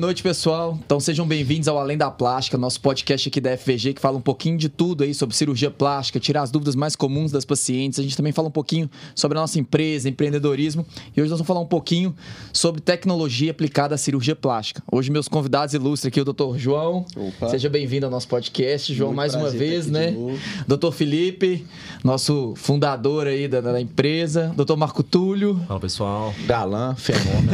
Boa noite, pessoal. Então sejam bem-vindos ao Além da Plástica, nosso podcast aqui da FVG que fala um pouquinho de tudo aí sobre cirurgia plástica, tirar as dúvidas mais comuns das pacientes. A gente também fala um pouquinho sobre a nossa empresa, empreendedorismo e hoje nós vamos falar um pouquinho sobre tecnologia aplicada à cirurgia plástica. Hoje meus convidados ilustres aqui o Dr. João. Opa. Seja bem-vindo ao nosso podcast, João, Muito mais uma vez, né? Dr. Felipe, nosso fundador aí da, da empresa, Dr. Marco Túlio. Fala, pessoal. Galã, fenômeno.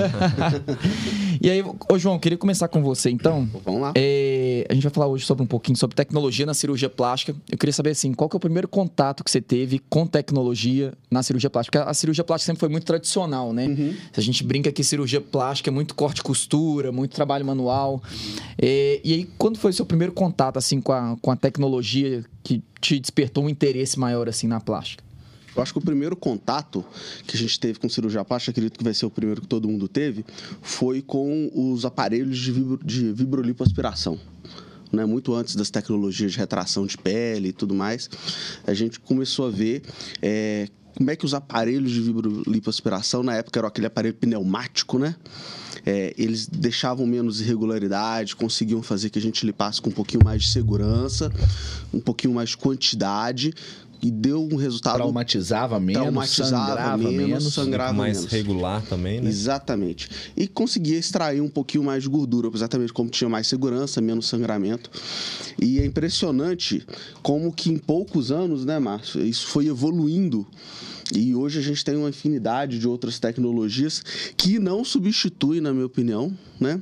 e aí, ô João, queria começar com você, então. Vamos lá. É, a gente vai falar hoje sobre um pouquinho sobre tecnologia na cirurgia plástica. Eu queria saber, assim, qual que é o primeiro contato que você teve com tecnologia na cirurgia plástica? Porque a cirurgia plástica sempre foi muito tradicional, né? Uhum. A gente brinca que cirurgia plástica é muito corte e costura, muito trabalho manual. É, e aí, quando foi o seu primeiro contato, assim, com a, com a tecnologia que te despertou um interesse maior, assim, na plástica? Eu acho que o primeiro contato que a gente teve com cirurgia plástica, acredito que vai ser o primeiro que todo mundo teve, foi com os aparelhos de, vibro, de vibrolipoaspiração. Né, muito antes das tecnologias de retração de pele e tudo mais, a gente começou a ver é, como é que os aparelhos de vibrolipoaspiração, na época era aquele aparelho pneumático, né? É, eles deixavam menos irregularidade, conseguiam fazer que a gente lipasse com um pouquinho mais de segurança, um pouquinho mais de quantidade, e deu um resultado. Traumatizava menos, traumatizava sangrava menos, menos sangrava mais menos. regular também, né? Exatamente. E conseguia extrair um pouquinho mais de gordura, exatamente como tinha mais segurança, menos sangramento. E é impressionante como que em poucos anos, né, Márcio, isso foi evoluindo. E hoje a gente tem uma infinidade de outras tecnologias que não substituem, na minha opinião, né,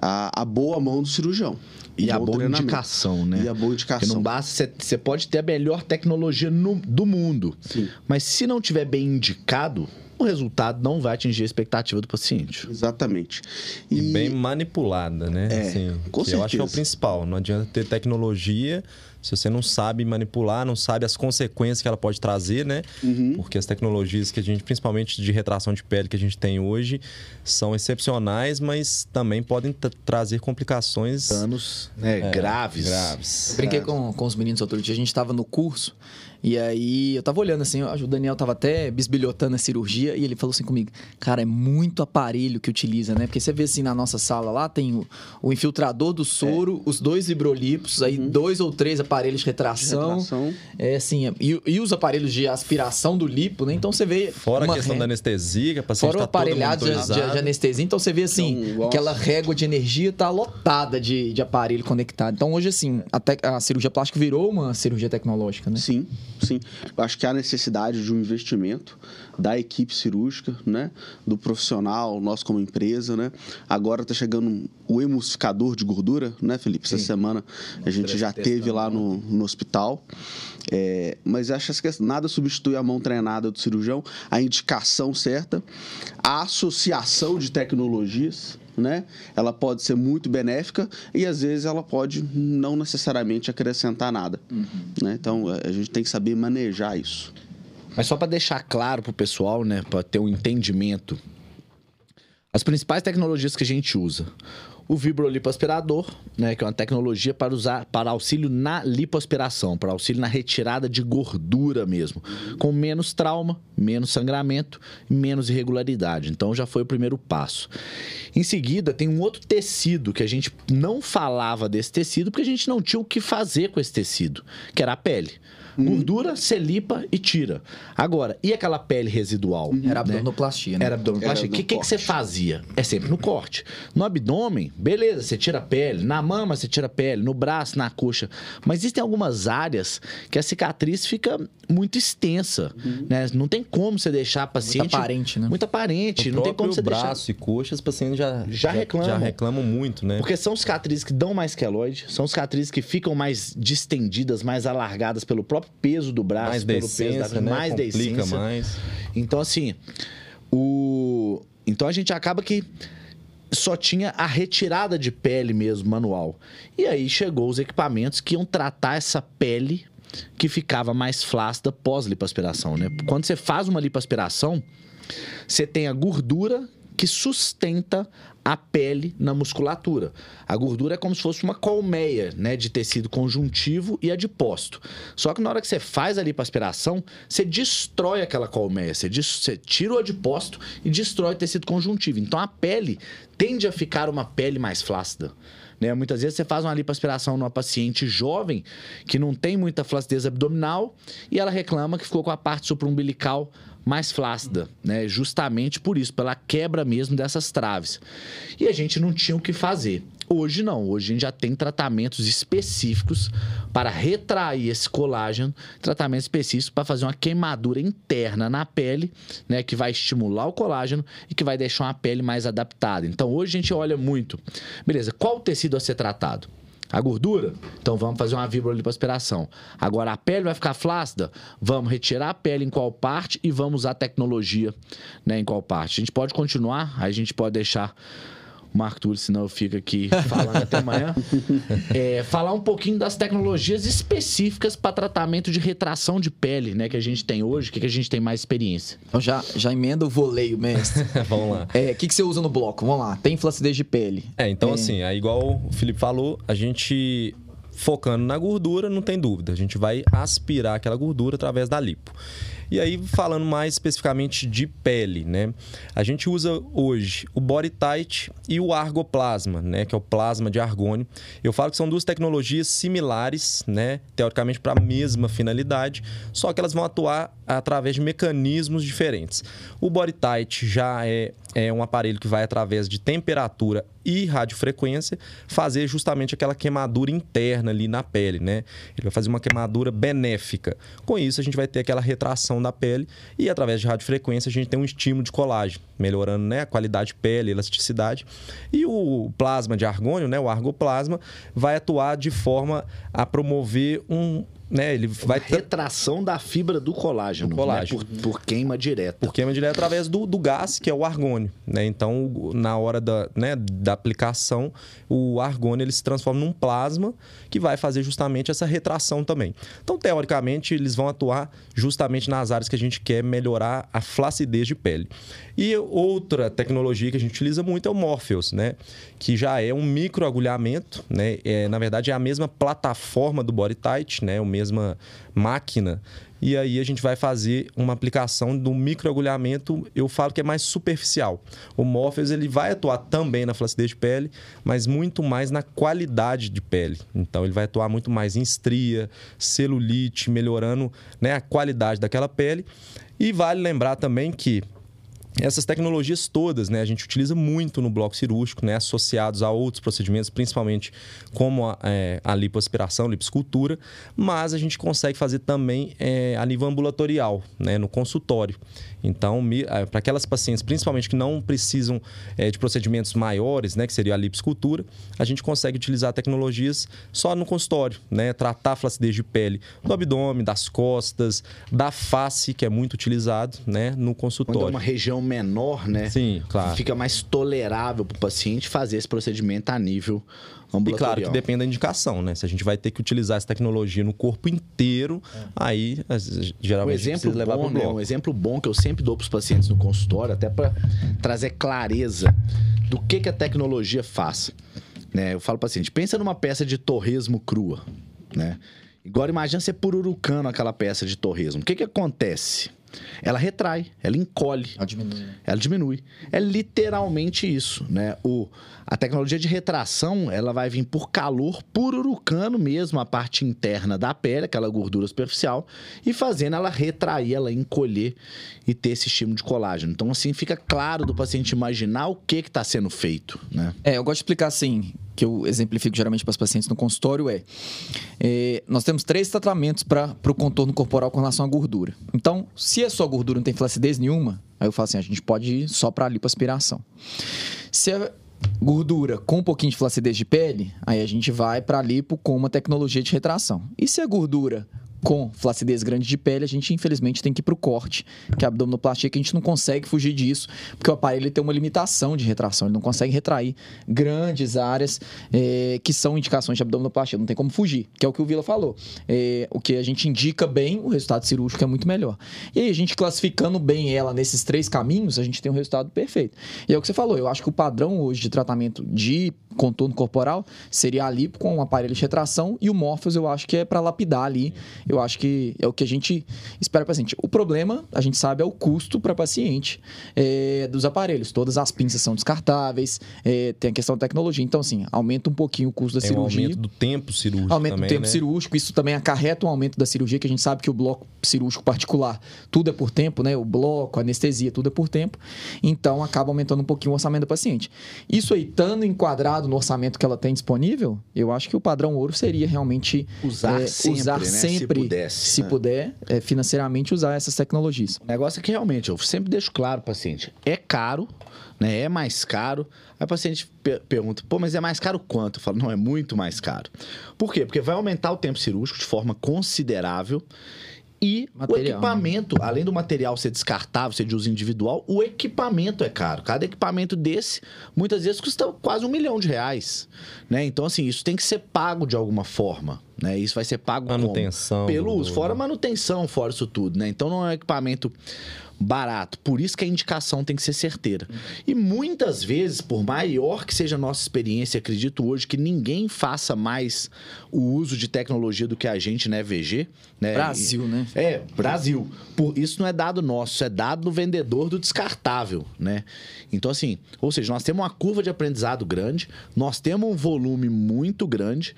a, a boa mão do cirurgião. E a boa indicação, né? E a boa indicação. Porque não basta, você pode ter a melhor tecnologia no, do mundo. Sim. Mas se não tiver bem indicado, o resultado não vai atingir a expectativa do paciente. Exatamente. E, e bem manipulada, né? É, assim, com certeza. Eu acho que é o principal. Não adianta ter tecnologia se você não sabe manipular, não sabe as consequências que ela pode trazer, né? Uhum. Porque as tecnologias que a gente, principalmente de retração de pele que a gente tem hoje, são excepcionais, mas também podem trazer complicações. Danos né, é, graves. graves. Eu brinquei com, com os meninos outro dia, a gente estava no curso e aí eu tava olhando assim, o Daniel tava até bisbilhotando a cirurgia e ele falou assim comigo: Cara, é muito aparelho que utiliza, né? Porque você vê assim na nossa sala lá, tem o, o infiltrador do soro, é. os dois vibrolipos, aí uhum. dois ou três aparelhos de retração. De retração. É assim, e, e, os aparelhos de aspiração do lipo, né? Então você vê. Fora a questão re... da anestesia, que a paciente Fora o tá aparelhado de, de, de, anestesia. Então você vê assim, então, aquela régua de energia tá lotada de, de aparelho conectado. Então hoje, assim, a, te, a cirurgia plástica virou uma cirurgia tecnológica, né? Sim sim. Eu acho que há necessidade de um investimento da equipe cirúrgica, né? Do profissional, nós como empresa, né? Agora está chegando o emulsificador de gordura, né, Felipe? Essa sim. semana a gente já teve lá no, no hospital. É, mas acho que nada substitui a mão treinada do cirurgião, a indicação certa, a associação de tecnologias, né? Ela pode ser muito benéfica e às vezes ela pode não necessariamente acrescentar nada, uhum. né? Então a gente tem que saber manejar isso. Mas só para deixar claro para o pessoal, né, para ter um entendimento, as principais tecnologias que a gente usa o vibrolipoaspirador, né, que é uma tecnologia para usar para auxílio na lipoaspiração, para auxílio na retirada de gordura mesmo, com menos trauma, menos sangramento, menos irregularidade. Então já foi o primeiro passo. Em seguida, tem um outro tecido que a gente não falava desse tecido porque a gente não tinha o que fazer com esse tecido, que era a pele. Uhum. Gordura, você limpa e tira. Agora, e aquela pele residual? Uhum. Era abdominoplastia, né? Era abdominoplastia. O que, que, que você fazia? É sempre no corte. No abdômen, beleza, você tira a pele. Na mama, você tira a pele. No braço, na coxa. Mas existem algumas áreas que a cicatriz fica muito extensa. Uhum. Né? Não tem como você deixar a paciente... Muito aparente, né? Muito aparente. No não tem como você braço deixar... e coxas, os pacientes já, já, já reclamam. Já reclamam muito, né? Porque são cicatrizes que dão mais queloide, são cicatrizes que ficam mais distendidas, mais alargadas pelo próprio peso do braço, mais pelo decência, peso da né? mais Complica mais. Então, assim, o... Então a gente acaba que só tinha a retirada de pele mesmo, manual. E aí chegou os equipamentos que iam tratar essa pele que ficava mais flácida pós-lipoaspiração, né? Quando você faz uma lipoaspiração, você tem a gordura que sustenta a pele na musculatura. A gordura é como se fosse uma colmeia, né, de tecido conjuntivo e adipócito. Só que na hora que você faz a lipoaspiração, você destrói aquela colmeia, você, você tira o adipócito e destrói o tecido conjuntivo. Então a pele tende a ficar uma pele mais flácida. Né? Muitas vezes você faz uma lipoaspiração numa paciente jovem que não tem muita flacidez abdominal e ela reclama que ficou com a parte supraumbilical mais flácida, né? Justamente por isso, pela quebra mesmo dessas traves. E a gente não tinha o que fazer. Hoje não, hoje a gente já tem tratamentos específicos para retrair esse colágeno, tratamentos específicos para fazer uma queimadura interna na pele, né, que vai estimular o colágeno e que vai deixar uma pele mais adaptada. Então hoje a gente olha muito, beleza, qual o tecido a ser tratado? A gordura? Então vamos fazer uma vibrolipoaspiração. Agora a pele vai ficar flácida? Vamos retirar a pele em qual parte e vamos usar tecnologia né, em qual parte. A gente pode continuar, a gente pode deixar Marco Túlio, senão eu fico aqui falando até amanhã. É, falar um pouquinho das tecnologias específicas para tratamento de retração de pele, né? Que a gente tem hoje, que, que a gente tem mais experiência. Então já, já emenda o voleio, mestre. Vamos lá. O é, que, que você usa no bloco? Vamos lá. Tem flacidez de pele. É, então é... assim, é igual o Felipe falou, a gente focando na gordura, não tem dúvida. A gente vai aspirar aquela gordura através da lipo. E aí, falando mais especificamente de pele, né? A gente usa hoje o Body Tight e o Argoplasma, né? Que é o plasma de argônio. Eu falo que são duas tecnologias similares, né? Teoricamente para a mesma finalidade, só que elas vão atuar através de mecanismos diferentes. O Body Tight já é, é um aparelho que vai através de temperatura e radiofrequência fazer justamente aquela queimadura interna ali na pele, né? Ele vai fazer uma queimadura benéfica. Com isso, a gente vai ter aquela retração da pele e através de radiofrequência a gente tem um estímulo de colágeno, melhorando né, a qualidade de pele, elasticidade. E o plasma de argônio, né, o argoplasma, vai atuar de forma a promover um, né, ele vai retração da fibra do colágeno, do colágeno. Né? Por, por, queima direta. Por queima direta através do, do gás, que é o argônio, né? Então, na hora da, né, da aplicação, o argônio ele se transforma num plasma que vai fazer justamente essa retração também. Então, teoricamente, eles vão atuar justamente nas áreas que a gente quer melhorar a flacidez de pele. E outra tecnologia que a gente utiliza muito é o Morpheus, né? Que já é um microagulhamento, né? É, na verdade, é a mesma plataforma do Body Tight, né? A mesma máquina e aí a gente vai fazer uma aplicação do microagulhamento, eu falo que é mais superficial. O Morpheus ele vai atuar também na flacidez de pele, mas muito mais na qualidade de pele. Então ele vai atuar muito mais em estria, celulite, melhorando né, a qualidade daquela pele. E vale lembrar também que essas tecnologias todas, né, a gente utiliza muito no bloco cirúrgico, né, associados a outros procedimentos, principalmente como a, é, a lipoaspiração, liposcultura, mas a gente consegue fazer também é, a nível ambulatorial, né, no consultório. Então, é, para aquelas pacientes, principalmente que não precisam é, de procedimentos maiores, né, que seria a liposcultura, a gente consegue utilizar tecnologias só no consultório, né, tratar a flacidez de pele do abdômen, das costas, da face, que é muito utilizado, né, no consultório. Quando é uma região menor, né? Sim, claro. Fica mais tolerável para o paciente fazer esse procedimento a nível e claro que depende da indicação, né? Se a gente vai ter que utilizar essa tecnologia no corpo inteiro, é. aí geralmente um exemplo levar bom, né? Um exemplo bom que eu sempre dou para os pacientes no consultório, até para trazer clareza do que, que a tecnologia faz. Né? Eu falo para o paciente, pensa numa peça de torresmo crua, né? Agora imagina você pururucando aquela peça de torresmo. O que, que acontece? Ela retrai, ela encolhe. Ela diminui. Né? Ela diminui. É literalmente isso, né? O, a tecnologia de retração, ela vai vir por calor, pururucando mesmo a parte interna da pele, aquela gordura superficial, e fazendo ela retrair, ela encolher e ter esse estímulo de colágeno. Então, assim, fica claro do paciente imaginar o que está sendo feito, né? É, eu gosto de explicar assim, que eu exemplifico geralmente para os pacientes no consultório é, é nós temos três tratamentos para o contorno corporal com relação à gordura. Então, se a sua gordura não tem flacidez nenhuma, aí eu falo assim, a gente pode ir só para a lipoaspiração. Se a gordura com um pouquinho de flacidez de pele, aí a gente vai para lipo com uma tecnologia de retração. E se a gordura com flacidez grande de pele, a gente infelizmente tem que ir pro corte, que é a abdominoplastia, que a gente não consegue fugir disso, porque o aparelho tem uma limitação de retração, ele não consegue retrair grandes áreas é, que são indicações de abdominoplastia, não tem como fugir, que é o que o Vila falou. É, o que a gente indica bem, o resultado cirúrgico é muito melhor. E aí, a gente classificando bem ela nesses três caminhos, a gente tem um resultado perfeito. E é o que você falou, eu acho que o padrão hoje de tratamento de contorno corporal seria a lipo com um aparelho de retração e o Morpheus eu acho que é para lapidar ali. Eu acho que é o que a gente espera para paciente. O problema, a gente sabe, é o custo para paciente é, dos aparelhos. Todas as pinças são descartáveis, é, tem a questão da tecnologia. Então, assim, aumenta um pouquinho o custo da tem cirurgia. Um aumento do tempo cirúrgico. Aumento também, do tempo né? cirúrgico. Isso também acarreta um aumento da cirurgia, que a gente sabe que o bloco cirúrgico particular, tudo é por tempo, né? O bloco, a anestesia, tudo é por tempo. Então, acaba aumentando um pouquinho o orçamento do paciente. Isso aí, estando enquadrado no orçamento que ela tem disponível, eu acho que o padrão ouro seria realmente Usar é, sempre, usar né? Se sempre, pudesse. se É. puder, é, financeiramente usar essas tecnologias. O negócio é que realmente, eu sempre deixo claro pro paciente, é caro, né? É mais caro. Aí o paciente per- pergunta, pô, mas é mais caro quanto? Eu falo, não, é muito mais caro. Por quê? Porque vai aumentar o tempo cirúrgico de forma considerável. E Material, o equipamento, além do material ser descartável, ser de uso individual, o equipamento é caro. Cada equipamento desse, muitas vezes, custa quase um milhão de reais. Né? Então, assim, isso tem que ser pago de alguma forma. Né? Isso vai ser pago como? Manutenção. pelo do- uso, fora manutenção, fora isso tudo, né? Então não é um equipamento barato. Por isso que a indicação tem que ser certeira. E muitas vezes, por maior que seja a nossa experiência, acredito hoje que ninguém faça mais o uso de tecnologia do que a gente, né, VG, né? Brasil, né? É, Brasil. Por, isso não é dado nosso, é dado do vendedor do descartável, né? Então, assim, ou seja, nós temos uma curva de aprendizado grande, nós temos um volume muito grande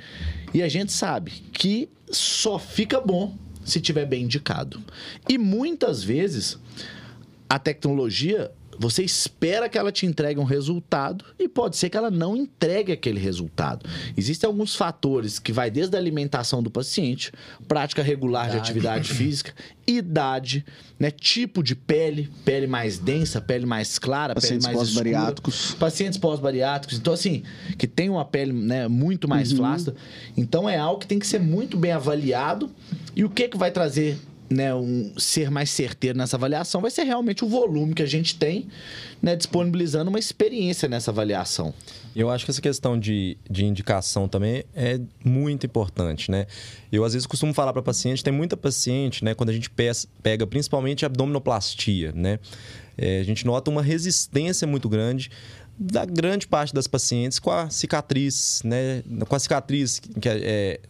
e a gente sabe que só fica bom se tiver bem indicado. E muitas vezes a tecnologia você espera que ela te entregue um resultado e pode ser que ela não entregue aquele resultado. Existem alguns fatores que vai desde a alimentação do paciente, prática regular de Idade. atividade física, idade, né, tipo de pele, pele mais densa, pele mais clara, Pacientes pele mais escura. pós-bariátricos. Pacientes pós-bariátricos. Então, assim, que tem uma pele né, muito mais Uhum. flácida. Então, é algo que tem que ser muito bem avaliado. E o que, que vai trazer né, um ser mais certeiro nessa avaliação vai ser realmente o volume que a gente tem, né, disponibilizando uma experiência nessa avaliação. Eu acho que essa questão de, de indicação também é muito importante, né? Eu, às vezes, costumo falar para paciente, tem muita paciente, né? Quando a gente pega principalmente abdominoplastia, né? É, a gente nota uma resistência muito grande da grande parte das pacientes com a cicatriz, né? Com a cicatriz que é,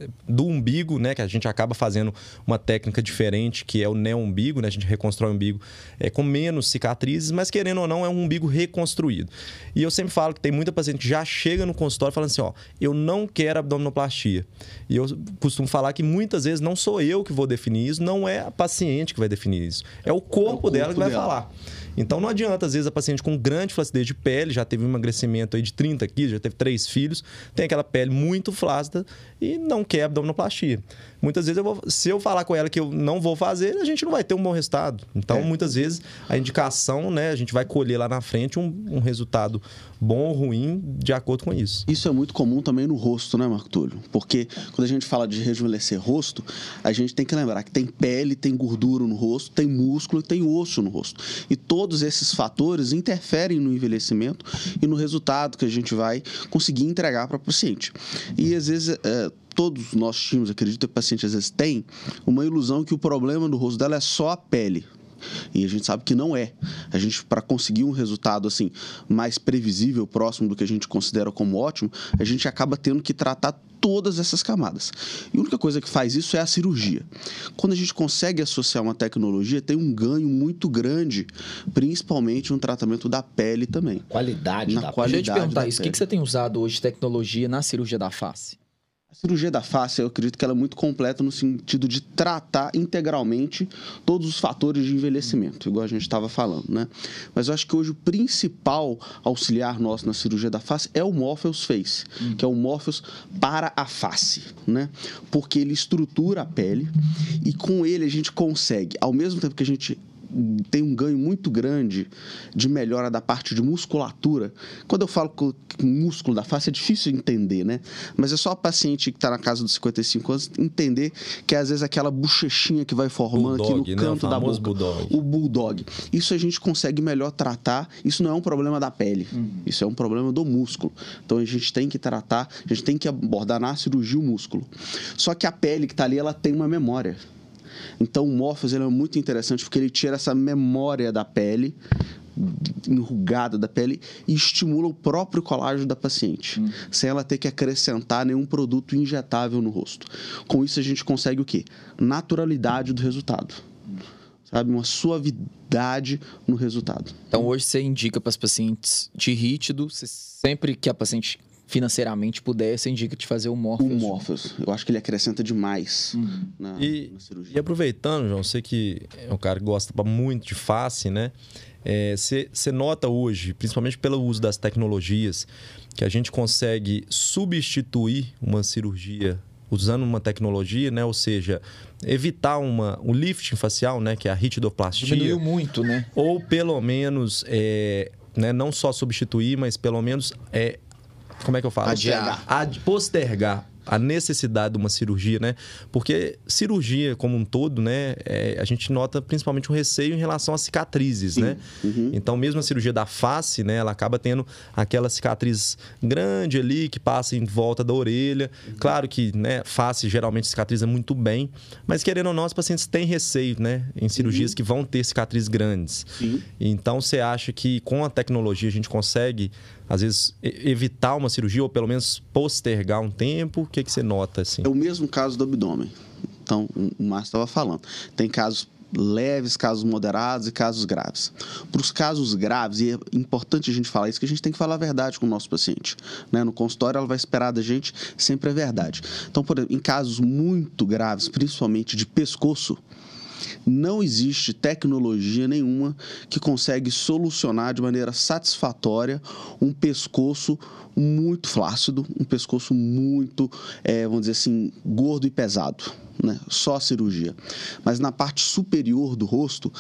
é, do umbigo, né? Que a gente acaba fazendo uma técnica diferente, que é o neo-umbigo, né? A gente reconstrói o umbigo é, com menos cicatrizes, mas querendo ou não, é um umbigo reconstruído. E eu sempre falo que tem muita paciente que já chega no consultório falando assim, ó, eu não quero abdominoplastia. E eu costumo falar que muitas vezes não sou eu que vou definir isso, não é a paciente que vai definir isso. É o corpo, dela que vai dela. falar. Então não adianta, às vezes, a paciente com grande flacidez de pele, já teve um emagrecimento aí de 30 quilos, já teve três filhos, tem aquela pele muito flácida e não quer abdominoplastia. Muitas vezes, eu vou, se eu falar com ela que eu não vou fazer, a gente não vai ter um bom resultado. Então, muitas vezes, a indicação, né, a gente vai colher lá na frente um, um resultado bom ou ruim de acordo com isso. Isso é muito comum também no rosto, né, Marco Túlio? Porque quando a gente fala de rejuvenescer rosto, a gente tem que lembrar que tem pele, tem gordura no rosto, tem músculo e tem osso no rosto. E todos esses fatores interferem no envelhecimento e no resultado que a gente vai conseguir entregar para o paciente. E às vezes. é, Todos nós tínhamos, acredito que o paciente às vezes tem, uma ilusão que o problema do rosto dela é só a pele. E a gente sabe que não é. A gente, para conseguir um resultado assim mais previsível, próximo do que a gente considera como ótimo, a gente acaba tendo que tratar todas essas camadas. E a única coisa que faz isso é a cirurgia. Quando a gente consegue associar uma tecnologia, tem um ganho muito grande, principalmente no tratamento da pele também. Qualidade Na da quali- Deixa eu te Qualidade perguntar da isso. O que, que você tem usado hoje de tecnologia na cirurgia da face? A cirurgia da face, eu acredito que ela é muito completa no sentido de tratar integralmente todos os fatores de envelhecimento, igual a gente estava falando, né? Mas eu acho que hoje o principal auxiliar nosso na cirurgia da face é o Morpheus Face, que é o Morpheus para a face, né? Porque ele estrutura a pele e com ele a gente consegue, ao mesmo tempo que a gente tem um ganho muito grande de melhora da parte de musculatura. Quando eu falo que músculo da face é difícil de entender, né? Mas é só o paciente que está na casa dos 55 anos entender que às vezes aquela bochechinha que vai formando Bulldog, aqui no né? canto O da boca. bulldog. O bulldog. Isso a gente consegue melhor tratar. Isso não é um problema da pele. Isso é um problema do músculo. Então a gente tem que tratar, a gente tem que abordar na cirurgia o músculo. Só que a pele que está ali, ela tem uma memória. Então o Morpheus ele é muito interessante porque ele tira essa memória da pele enrugada da pele e estimula o próprio colágeno da paciente, sem ela ter que acrescentar nenhum produto injetável no rosto. Com isso a gente consegue o quê? Naturalidade do resultado. Sabe, uma suavidade no resultado. Então hoje você indica para as pacientes de rítido, sempre que a paciente financeiramente puder, você indica de fazer o O Morpheus. Morpheus, eu acho que ele acrescenta demais na, E, na cirurgia. e aproveitando, João, você que é um cara que gosta muito de face, né? É, Você você nota hoje, principalmente pelo uso das tecnologias, que a gente consegue substituir uma cirurgia usando uma tecnologia, né? Ou seja, evitar uma, um lifting facial, né? Que é a ritidoplastia. Diminuiu muito, né? Ou pelo menos, é, né, não só substituir, mas pelo menos é, como é que eu falo? Adiar. Ad- postergar a necessidade de uma cirurgia, né? Porque cirurgia como um todo, né? é, a gente nota principalmente um receio em relação às cicatrizes, né? Então, mesmo a cirurgia da face, né? Ela acaba tendo aquela cicatriz grande ali que passa em volta da orelha. Claro que, né? Face geralmente cicatriza muito bem, mas querendo ou não, os pacientes têm receio, né? Em cirurgias que vão ter cicatrizes grandes. Sim. Então, você acha que com a tecnologia a gente consegue, às vezes, evitar uma cirurgia ou pelo menos postergar um tempo? Que, que você nota, assim? É o mesmo caso do abdômen. Então, o Márcio estava falando. Tem casos leves, casos moderados e casos graves. Para os casos graves, e é importante a gente falar isso, que a gente tem que falar a verdade com o nosso paciente. Né? No consultório, ela vai esperar da gente sempre a verdade. Então, por exemplo, em casos muito graves, principalmente de pescoço, não existe tecnologia nenhuma que consegue solucionar de maneira satisfatória um pescoço muito flácido, um pescoço muito, eh, vamos dizer assim, gordo e pesado. Né? Só a cirurgia. Mas na parte superior do rosto,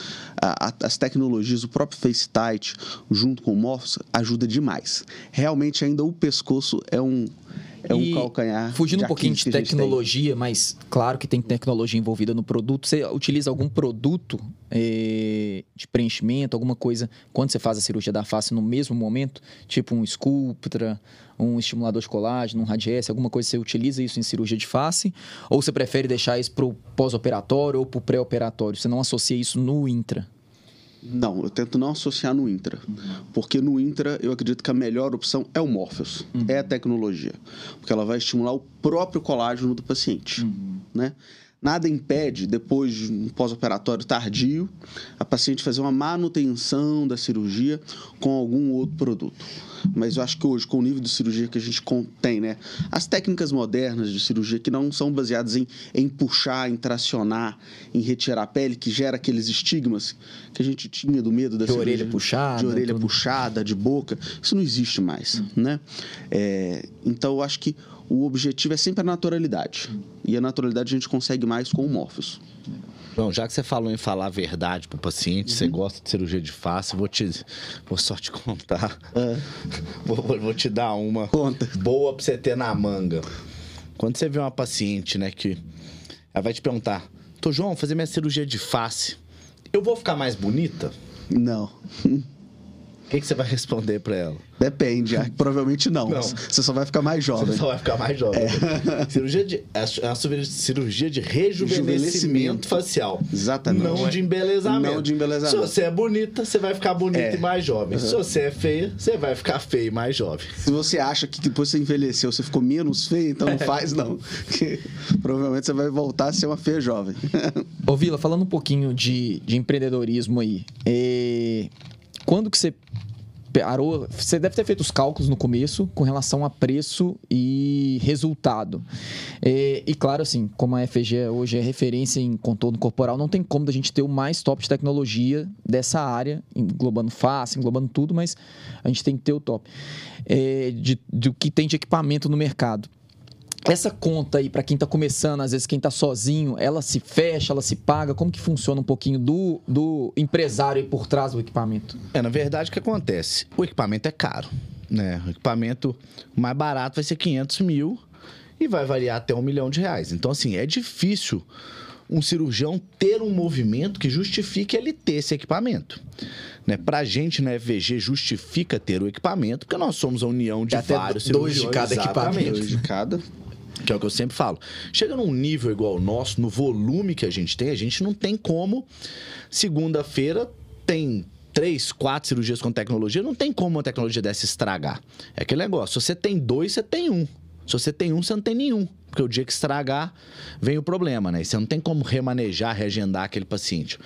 a- a- as tecnologias, o próprio FaceTite, junto com o Morphos, ajuda demais. Realmente, ainda o pescoço é um, é um E calcanhar. Fugindo um pouquinho de tecnologia, mas claro que tem tecnologia envolvida no produto. Você utiliza algum produto eh, de preenchimento, alguma coisa, quando você faz a cirurgia da face no mesmo momento? Tipo um Sculptra, um estimulador de colágeno, um Radiesse, alguma coisa, você utiliza isso em cirurgia de face? Ou você prefere deixar isso pro pós-operatório ou pro pré-operatório? Você não associa isso no intra? Não, eu tento não associar no Intra. Porque no Intra, eu acredito que a melhor opção é o Morpheus. É a tecnologia. Porque ela vai estimular o próprio colágeno do paciente. Né? Nada impede, depois de um pós-operatório tardio, a paciente fazer uma manutenção da cirurgia com algum outro produto. Mas eu acho que hoje, com o nível de cirurgia que a gente tem, né? As técnicas modernas de cirurgia que não são baseadas em, em puxar, em tracionar, em retirar a pele, que gera aqueles estigmas que a gente tinha do medo da De cirurgia. orelha puxada, De orelha tudo. puxada, de boca. Isso não existe mais, né? É, então, eu acho que o objetivo é sempre a naturalidade. E a naturalidade a gente consegue mais com o Morpheus. Bom, já que você falou em falar a verdade pro paciente, você gosta de cirurgia de face, vou te vou só te contar. Vou, vou- vou te dar uma Conta. boa pra você ter na manga. Quando você vê uma paciente, né, que ela vai te perguntar: "Tô João, vou fazer minha cirurgia de face. Eu vou ficar mais bonita?" Não. O que, que você vai responder pra ela? Depende. ah, Provavelmente não. Não. Você só vai ficar mais jovem. Você só vai ficar mais jovem. Cirurgia de, é uma cirurgia de rejuvenescimento facial. Exatamente. Não de embelezamento. Não de embelezamento. Se você é bonita, você vai ficar bonita É. e mais jovem. Se você é feia, você vai ficar feia e mais jovem. Se você acha que depois que você envelheceu, você ficou menos feio, então não faz, não. Porque provavelmente você vai voltar a ser uma feia jovem. Ô Vila, falando um pouquinho de, de empreendedorismo aí, é, quando que você parou? Você deve ter feito os cálculos no começo com relação a preço e resultado. É, e claro, assim, como a FG hoje é referência em contorno corporal, não tem como da gente ter o mais top de tecnologia dessa área, englobando face, englobando tudo, mas a gente tem que ter o top. É, de, do que tem de equipamento no mercado. Essa conta aí, para quem tá começando, às vezes quem tá sozinho, ela se fecha, ela se paga? Como que funciona um pouquinho do, do empresário aí por trás do equipamento? É, na verdade, o que acontece? O equipamento é caro, né? O equipamento mais barato vai ser 500 mil e vai variar até um milhão de reais. Então, assim, é difícil um cirurgião ter um movimento que justifique ele ter esse equipamento. Né? Pra gente na FVG justifica ter o equipamento, porque nós somos a união de Até vários dois de cirurgiões. cada exatamente. equipamento. Dois de cada. Que é o que eu sempre falo. Chega num nível igual ao nosso, no volume que a gente tem, a gente não tem como. Segunda-feira tem três, quatro cirurgias com tecnologia, não tem como uma tecnologia dessa estragar. É aquele negócio. Se você tem dois, você tem um. Se você tem um, você não tem nenhum. Porque o dia que estragar, vem o problema, né? E você não tem como remanejar, reagendar aquele paciente.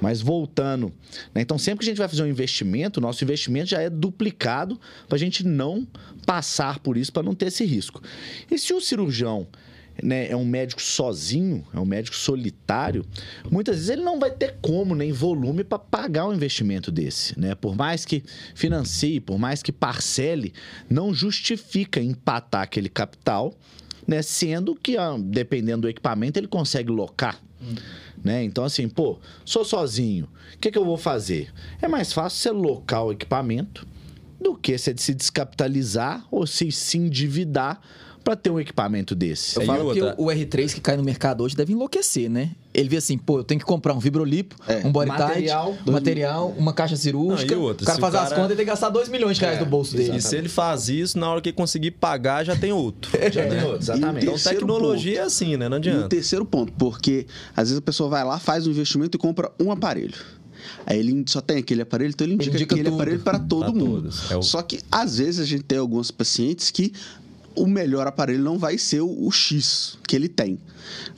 Mas voltando, né? Então, sempre que a gente vai fazer um investimento, o nosso investimento já é duplicado para a gente não passar por isso, para não ter esse risco. E se o cirurgião né, é um médico sozinho, é um médico solitário, muitas vezes ele não vai ter como nem volume para pagar um investimento desse, né? Por mais que financie, por mais que parcele, não justifica empatar aquele capital, né? Sendo que, ah, dependendo do equipamento, ele consegue locar. Né? Então, assim, pô, sou sozinho, o que, que eu vou fazer? É mais fácil você locar o equipamento do que você se descapitalizar ou se, se endividar para ter um equipamento desse. Eu E falo outra- que o, o R3 que cai no mercado hoje deve enlouquecer, né? Ele vê assim, pô, eu tenho que comprar um vibrolipo, É, um body material, tight, material, uma caixa cirúrgica. Não, e outra, o cara faz o as cara- contas e tem que gastar 2 milhões de reais É, do bolso dele. E se ele faz isso, na hora que ele conseguir pagar, já tem outro. Já tem outro, exatamente. Então, tecnologia é assim, né? Não E o adianta. terceiro ponto, porque às vezes a pessoa vai lá, faz um investimento e compra um aparelho. Aí ele só tem aquele aparelho, então ele indica, indica aquele tudo. aparelho para todo Pra mundo. É o- Só que às vezes a gente tem alguns pacientes que o melhor aparelho não vai ser o, o X que ele tem.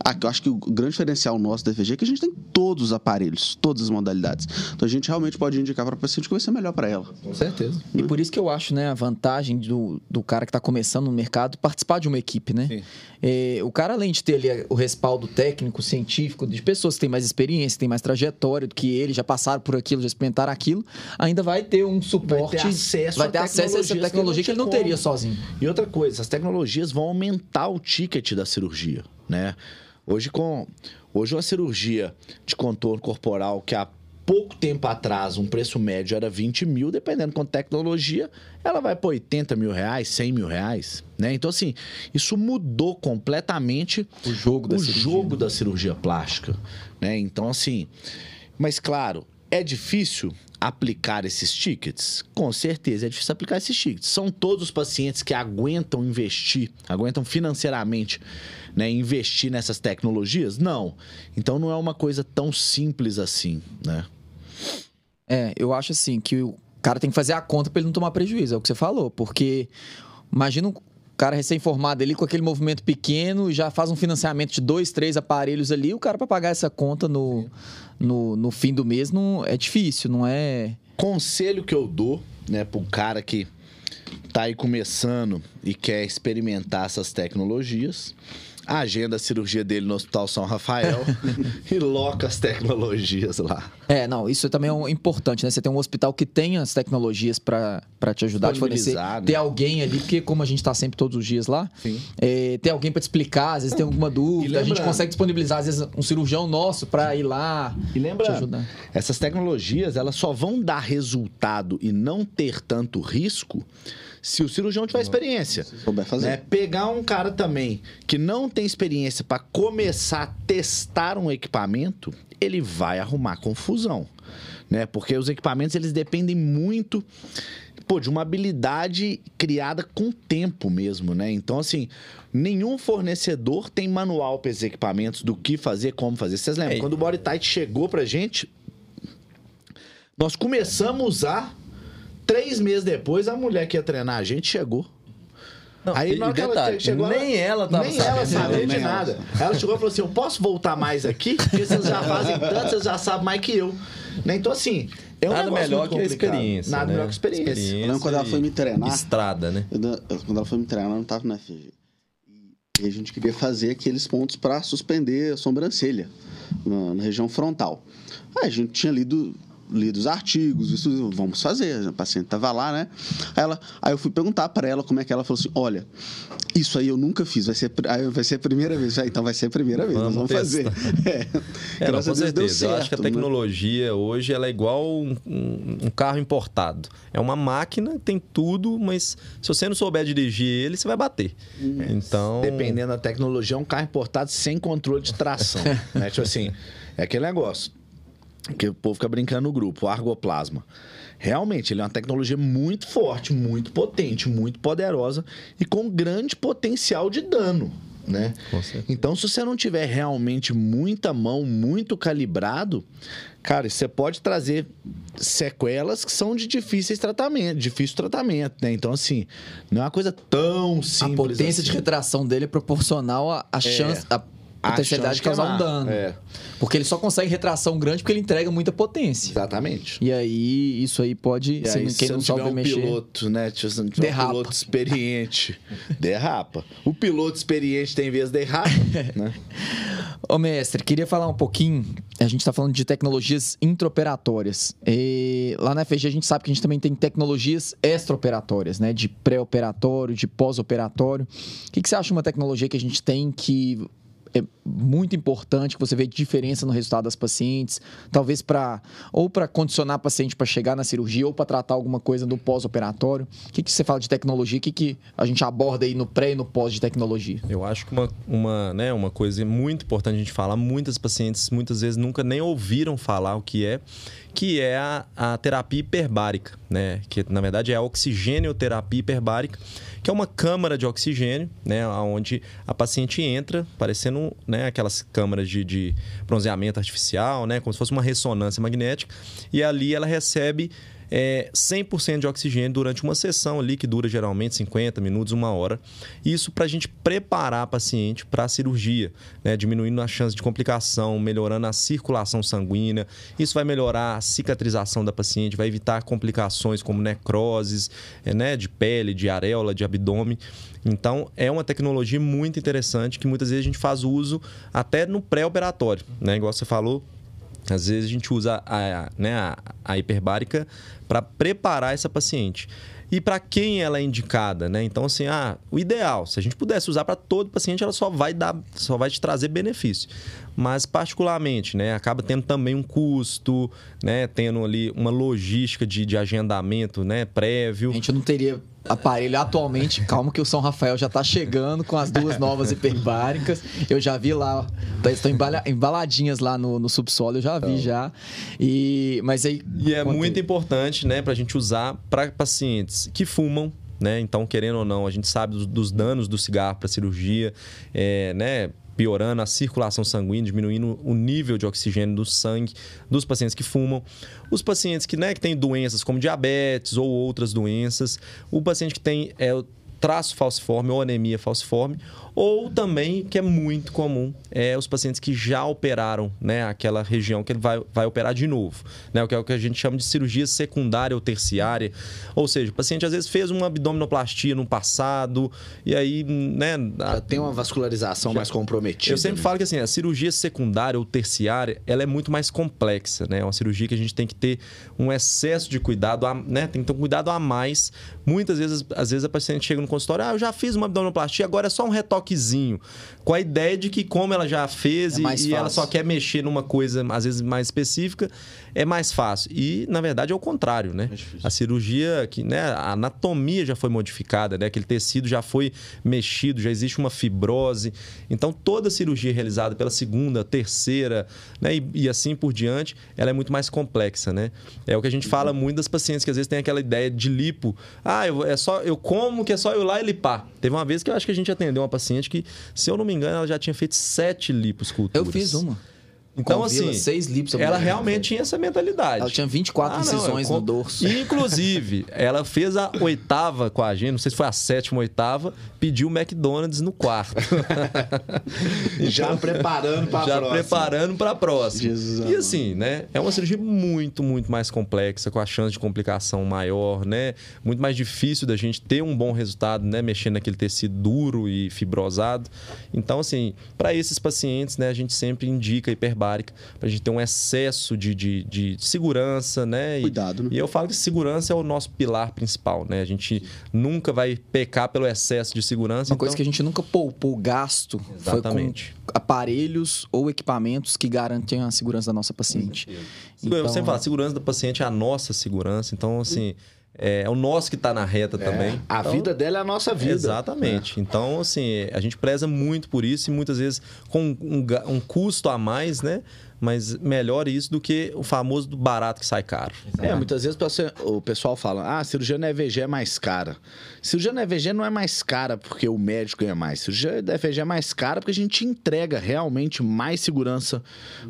Ah, eu acho que o grande diferencial nosso da FG é que a gente tem todos os aparelhos, todas as modalidades. Então a gente realmente pode indicar para a paciente que vai ser melhor para ela. Com certeza. E por isso que eu acho, né, a vantagem do, do cara que está começando no mercado participar de uma equipe, né? É, o cara, além de ter ali o respaldo técnico, científico, de pessoas que têm mais experiência, têm mais trajetória do que ele, já passaram por aquilo, já experimentaram aquilo, ainda vai ter um suporte. acesso vai ter acesso a essa tecnologia que ele não teria como. sozinho. E outra coisa, as tecnologias vão aumentar o ticket da cirurgia, né? Hoje com hoje uma cirurgia de contorno corporal que há pouco tempo atrás um preço médio era 20 mil, dependendo com tecnologia, ela vai para 80 mil reais, 100 mil reais, né? Então assim, isso mudou completamente O jogo da o cirurgia. jogo da cirurgia plástica, né? Então assim, mas claro, é difícil aplicar esses tickets? Com certeza é difícil aplicar esses tickets. São todos os pacientes que aguentam investir, aguentam financeiramente, né, investir nessas tecnologias? Não. Então não é uma coisa tão simples assim, né? É, eu acho assim que o cara tem que fazer a conta pra ele não tomar prejuízo, é o que você falou, porque imagina um cara recém-formado ali com aquele movimento pequeno, já faz um financiamento de dois, três aparelhos ali, o cara pra pagar essa conta no, no, no fim do mês não é difícil, não é. Conselho que eu dou, né, para um cara que tá aí começando e quer experimentar essas tecnologias, agenda a cirurgia dele no Hospital São Rafael e loca as tecnologias lá. É, não, isso também é um- importante, né? Você tem um hospital que tem as tecnologias pra pra te ajudar, te fornecer. Disponibilizar, né? Ter alguém ali, porque como a gente tá sempre todos os dias lá, é, ter alguém pra te explicar, às vezes tem alguma dúvida, a gente consegue disponibilizar, às vezes, um cirurgião nosso pra ir lá E lembra, te ajudar. essas tecnologias elas só vão dar resultado e não ter tanto risco se o cirurgião tiver experiência. Se souber fazer. Né? Pegar um cara também que não tem experiência para começar a testar um equipamento, ele vai arrumar confusão, né? Porque os equipamentos eles dependem muito pô, de uma habilidade criada com tempo mesmo, né? Então assim, nenhum fornecedor tem manual para esses equipamentos do que fazer, como fazer. Vocês lembram É. quando o Body Tight chegou pra gente, nós começamos a usar Três meses depois, a mulher que ia treinar a gente chegou. Não, Aí na hora e que ela chegou, nem ela tava nem sabendo. ela sabia de Nem ela. nada. Ela chegou e falou assim: Eu posso voltar mais aqui? Porque vocês já fazem tanto, vocês já sabem mais que eu. Né? Então, assim, é um Nada melhor muito que a experiência. Nada né? melhor que a experiência. Eu lembro quando ela foi me treinar. né? Estrada, né? Eu quando ela foi me treinar, eu não tava na FG. E a gente queria fazer aqueles pontos para suspender a sobrancelha na, na região frontal. Aí a gente tinha lido lido os artigos, visto, vamos fazer. A paciente estava lá, né? Aí, ela, aí eu fui perguntar para ela como é que ela falou assim: olha, isso aí eu nunca fiz, vai ser, vai ser a primeira vez. Então vai ser a primeira vez, vamos, nós vamos fazer. É, é não, com certeza. Certo, eu acho que a né? tecnologia né? hoje ela é igual um, um, carro importado. É uma máquina, tem tudo, mas se você não souber dirigir ele, você vai bater. É. Então. Dependendo da tecnologia, é um carro importado sem controle de tração. né? Tipo assim, é aquele negócio que o povo fica brincando no grupo, o argoplasma. Realmente, ele é uma tecnologia muito forte, muito potente, muito poderosa e com grande potencial de dano. Né? Então, se você não tiver realmente muita mão, muito calibrado, cara, você pode trazer sequelas que são de difíceis tratamento, difícil tratamento, né? Então, assim, não é uma coisa tão simples. A potência assim. de retração dele é proporcional à é. chance, potencialidade de causar um dano. É. Porque ele só consegue retração grande porque ele entrega muita potência. Exatamente. E aí, isso aí pode. E aí, quem se não, não tiver um mexer, piloto, né? Se não tiver derrapa. um piloto experiente, derrapa. O piloto experiente tem vez derrapa, né? Ô, mestre, queria falar um pouquinho. A gente está falando de tecnologias intraoperatórias. E lá na FG a gente sabe que a gente também tem tecnologias extraoperatórias, né? De pré-operatório, de pós-operatório. O que, que você acha de uma tecnologia que a gente tem que é muito importante que você vê diferença no resultado das pacientes, talvez para ou para condicionar a paciente para chegar na cirurgia ou para tratar alguma coisa no pós-operatório. O que, que você fala de tecnologia? O que, que a gente aborda aí no pré e no pós de tecnologia? Eu acho que uma, uma, né, uma coisa muito importante a gente falar, muitas pacientes muitas vezes nunca nem ouviram falar o que é, que é a, a terapia hiperbárica, né? Que na verdade é a oxigênio-terapia hiperbárica que é uma câmara de oxigênio, né, onde a paciente entra, parecendo né, aquelas câmaras de, de bronzeamento artificial, né, como se fosse uma ressonância magnética, e ali ela recebe é, 100% de oxigênio durante uma sessão ali, que dura geralmente 50 minutos, uma hora. Isso para a gente preparar a paciente para a cirurgia, né? diminuindo a chance de complicação, melhorando a circulação sanguínea. Isso vai melhorar a cicatrização da paciente, vai evitar complicações como necroses é, né? de pele, de areola, de abdômen. Então, é uma tecnologia muito interessante que muitas vezes a gente faz uso até no pré-operatório, né? Igual você falou, às vezes a gente usa a, né, a, a hiperbárica para preparar essa paciente. E para quem ela é indicada, né? Então, assim, ah, o ideal, se a gente pudesse usar para todo paciente, ela só vai dar, só vai te trazer benefício. Mas, particularmente, né, acaba tendo também um custo, né? Tendo ali uma logística de, de agendamento né, prévio. A gente não teria aparelho atualmente. Calma que o São Rafael já está chegando com as duas novas hiperbáricas. Eu já vi lá, tá, estão embaladinhas lá no, no subsolo, eu já vi então. já. E, mas aí, e é muito importante né, para a gente usar para pacientes que fumam, né? Então, querendo ou não, a gente sabe dos, danos do cigarro para cirurgia, é, né? Piorando a circulação sanguínea, diminuindo o nível de oxigênio do sangue dos pacientes que fumam. Os pacientes que, né, que têm doenças como diabetes ou outras doenças. O paciente que tem é, traço falciforme ou anemia falciforme ou também, que é muito comum, é os pacientes que já operaram né, aquela região que ele vai, vai operar de novo. Né, o que é o que a gente chama de cirurgia secundária ou terciária. Ou seja, o paciente às vezes fez uma abdominoplastia no passado e aí. Né, já tem uma vascularização já, mais comprometida. Eu sempre né? falo que assim, a cirurgia secundária ou terciária ela é muito mais complexa. Né? É uma cirurgia que a gente tem que ter um excesso de cuidado, a, né? tem que ter um cuidado a mais. Muitas vezes, às vezes a paciente chega no consultório, ah, eu já fiz uma abdominoplastia, agora é só um retoque toquezinho, com a ideia de que como ela já fez é e, e ela só quer mexer numa coisa às vezes mais específica, é mais fácil. E na verdade é o contrário, né? É a cirurgia que, né, a anatomia já foi modificada, né? Aquele tecido já foi mexido, já existe uma fibrose. Então toda cirurgia realizada pela segunda, terceira, né, e, e assim por diante, ela é muito mais complexa, né? É o que a gente fala muito das pacientes que às vezes tem aquela ideia de lipo, ah, eu, é só eu como que é só eu ir lá e lipar. Teve uma vez que eu acho que a gente atendeu uma paciente que, se eu não me engano, ela já tinha feito sete liposculturas. Eu fiz uma. Então, assim, seis lips, ela realmente tinha essa mentalidade. Ela tinha 24 ah, incisões não, no dorso. Inclusive, ela fez a oitava com a gente, não sei se foi a sétima ou oitava, pediu o McDonald's no quarto. já preparando para a próxima. Já preparando para a próxima. Jesus e assim, né? É uma cirurgia muito, muito mais complexa, com a chance de complicação maior, né? Muito mais difícil da gente ter um bom resultado, né? Mexendo naquele tecido duro e fibrosado. Então, assim, para esses pacientes, né? A gente sempre indica hiperbárica hiperbárica, para a gente ter um excesso de, de, de segurança, né? E, Cuidado, né? E eu falo que segurança é o nosso pilar principal, né? A gente nunca vai pecar pelo excesso de segurança. Uma coisa que a gente nunca poupou gasto Exatamente. foi com aparelhos ou equipamentos que garantem a segurança da nossa paciente. Eu Então, sempre falo, a segurança do paciente é a nossa segurança. Então, assim, é, é o nosso que está na reta também. A Então, vida dela é a nossa vida. Exatamente. Então, assim, a gente preza muito por isso e muitas vezes com um, um custo a mais, né? Mas melhor isso do que o famoso do barato que sai caro. É, muitas vezes o pessoal fala: ah, cirurgia na EVG é mais cara. Cirurgia na EVG não é mais cara porque o médico ganha mais. Cirurgia da EVG é mais cara porque a gente entrega realmente mais segurança,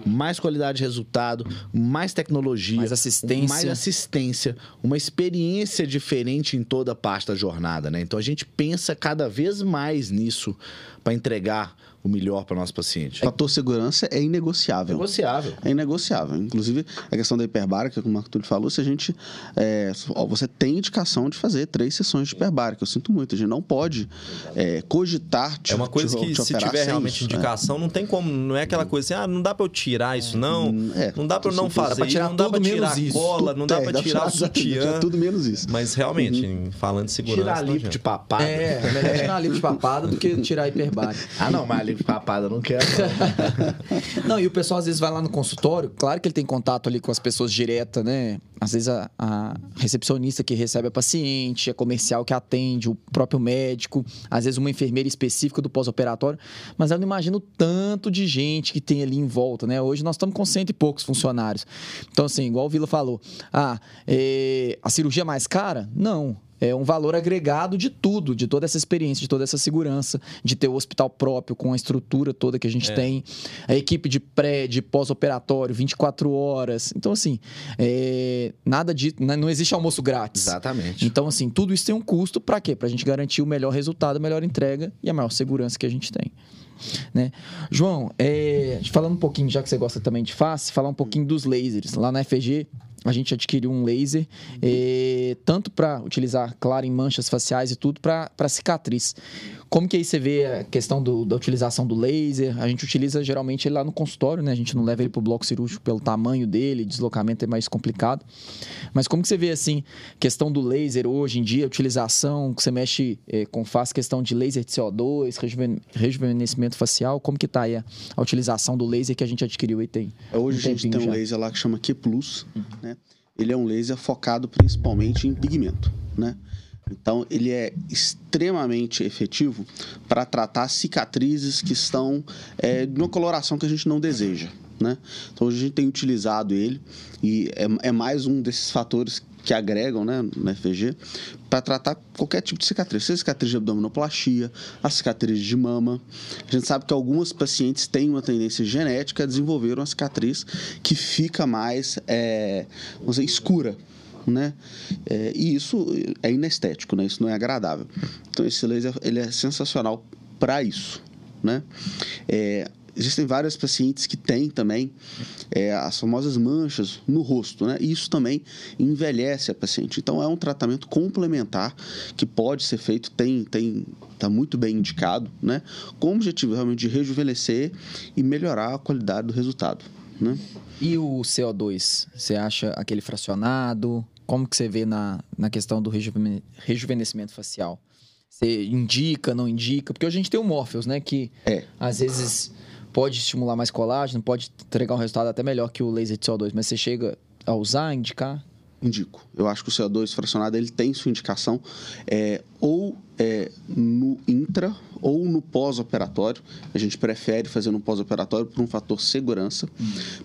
mais qualidade de resultado, mais tecnologia, Mais assistência. mais assistência, uma experiência diferente em toda a parte da jornada, né? Então a gente pensa cada vez mais nisso para entregar o melhor para nosso paciente. O fator segurança é inegociável. negociável. É inegociável. Inclusive, a questão da hiperbárica, como o Marco Túlio falou, se a gente. é, ó, você tem indicação de fazer três sessões de hiperbárica. Eu sinto muito. A gente não pode é, cogitar te, É uma coisa te- que, te se tiver realmente isso, né? indicação, não tem como. Não é aquela coisa assim, ah, não dá pra eu tirar isso, não. É, não dá pra eu não dá pra fazer tirar isso, não dá pra tudo tirar menos isso. cola, não dá É, pra tirar o sutiã. tirar tudo menos isso. Mas realmente, em- falando de segurança. Tirar não lipo de papada. É, é melhor tirar livro de papada do que tirar hiperbárica. Ah, não, mas de papada não quero. não. Não, e o pessoal às vezes vai lá no consultório, claro que ele tem contato ali com as pessoas direta, né? Às vezes a, a recepcionista que recebe a paciente, a comercial que atende, o próprio médico, às vezes uma enfermeira específica do pós-operatório, mas eu não imagino tanto de gente que tem ali em volta, né? Hoje nós estamos com cento e poucos funcionários. Então, assim, igual o Vila falou, ah, é, a cirurgia é mais cara? Não. É um valor agregado de tudo, de toda essa experiência, de toda essa segurança, de ter o hospital próprio com a estrutura toda que a gente tem, a equipe de pré, de pós-operatório, 24 horas. Então, assim, é, nada de. né, Não existe almoço grátis. Exatamente. Então, assim, tudo isso tem um custo para quê? Para a gente garantir o melhor resultado, a melhor entrega e a maior segurança que a gente tem. Né? João, é, falando um pouquinho, já que você gosta também de face, falar um pouquinho dos lasers. Lá na FG, a gente adquiriu um laser, é, tanto para utilizar, claro, em manchas faciais e tudo, para cicatriz. Como que aí você vê a questão do- da utilização do laser? A gente utiliza geralmente ele lá no consultório, né? A gente não leva ele para o bloco cirúrgico pelo tamanho dele, deslocamento é mais complicado. Mas como que você vê, assim, questão do laser hoje em dia, utilização, que você mexe eh, com face, questão de laser de CO2, rejuven- rejuvenescimento facial, como que tá aí a, a utilização do laser que a gente adquiriu aí tem? Hoje a gente tem um já. laser lá que chama Q Plus, né? Ele é um laser focado principalmente em pigmento, né? Então ele é extremamente efetivo para tratar cicatrizes que estão é, de uma coloração que a gente não deseja, né? Então a gente tem utilizado ele e é, é mais um desses fatores que agregam, né, no FVG, para tratar qualquer tipo de cicatriz, seja cicatriz de abdominoplastia, a cicatriz de mama. A gente sabe que algumas pacientes têm uma tendência genética a desenvolver uma cicatriz que fica mais, é, vamos dizer, escura, né? É, e isso é inestético, né? Isso não é agradável. Então esse laser ele é sensacional para isso, né? É, existem várias pacientes que têm também é, as famosas manchas no rosto, né? E isso também envelhece a paciente. Então é um tratamento complementar que pode ser feito, tem, tem, está muito bem indicado, né? Com o objetivo realmente de rejuvenescer e melhorar a qualidade do resultado, né? E o CO2, você acha aquele fracionado? Como que você vê na, na questão do rejuven- rejuvenescimento facial? Você indica, não indica? Porque hoje a gente tem o Morpheus, né? Que É. às vezes pode estimular mais colágeno, pode entregar um resultado até melhor que o laser de CO2. Mas você chega a usar, indicar? Indico. Eu acho que o CO2 fracionado ele tem sua indicação é, ou é, no intra ou no pós-operatório. A gente prefere fazer no pós-operatório por um fator segurança,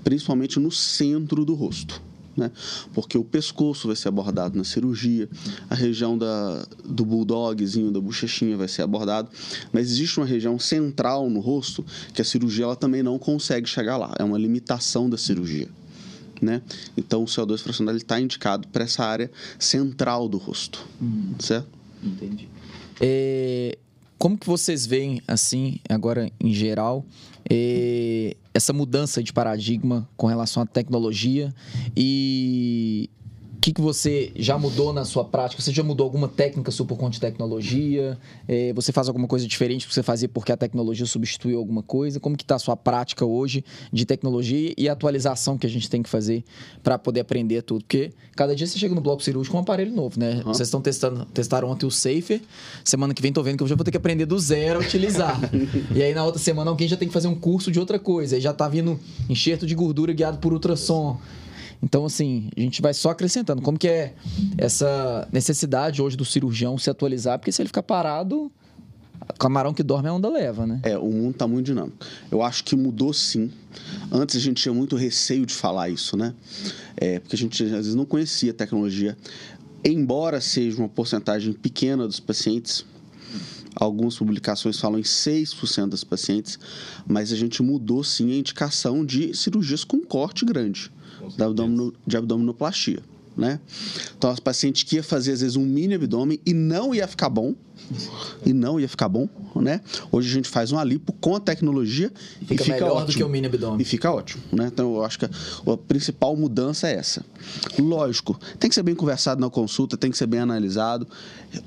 principalmente no centro do rosto. Né? Porque o pescoço vai ser abordado na cirurgia, a região da, do bulldogzinho, da bochechinha vai ser abordado, mas existe uma região central no rosto que a cirurgia ela também não consegue chegar lá, é uma limitação da cirurgia né? Então o CO2 fracionado está indicado para essa área central do rosto, certo? Entendi. É, como que vocês veem, assim, agora em geral, essa mudança de paradigma com relação à tecnologia e que, que você já mudou na sua prática? Você já mudou alguma técnica sua por conta de tecnologia? É, você faz alguma coisa diferente que você fazia porque a tecnologia substituiu alguma coisa? Como que está a sua prática hoje de tecnologia e atualização que a gente tem que fazer para poder aprender tudo? Porque cada dia você chega no bloco cirúrgico com um aparelho novo, né? Uhum. Vocês estão testando, testaram ontem o Safer. Semana que vem tô vendo que eu já vou ter que aprender do zero a utilizar. e aí na outra semana alguém já tem que fazer um curso de outra coisa. Aí já tá vindo enxerto de gordura guiado por ultrassom. Então, assim, a gente vai só acrescentando. Como que é essa necessidade hoje do cirurgião se atualizar? Porque se ele ficar parado, camarão que dorme a onda leva, né? É, o mundo está muito dinâmico. Eu acho que mudou sim. Antes a gente tinha muito receio de falar isso, né? É, porque a gente às vezes não conhecia a tecnologia. Embora seja uma porcentagem pequena dos pacientes, algumas publicações falam em 6% dos pacientes, mas a gente mudou sim a indicação de cirurgias com corte grande da abdomino, de abdominoplastia. Né? Então, os pacientes que ia fazer às vezes um mini abdômen e não ia ficar bom, e não ia ficar bom, né? Hoje a gente faz um lipo com a tecnologia fica e fica melhor ótimo. do que o mini abdômen. E fica ótimo, né? Então eu acho que a, a principal mudança é essa. Lógico, tem que ser bem conversado na consulta, tem que ser bem analisado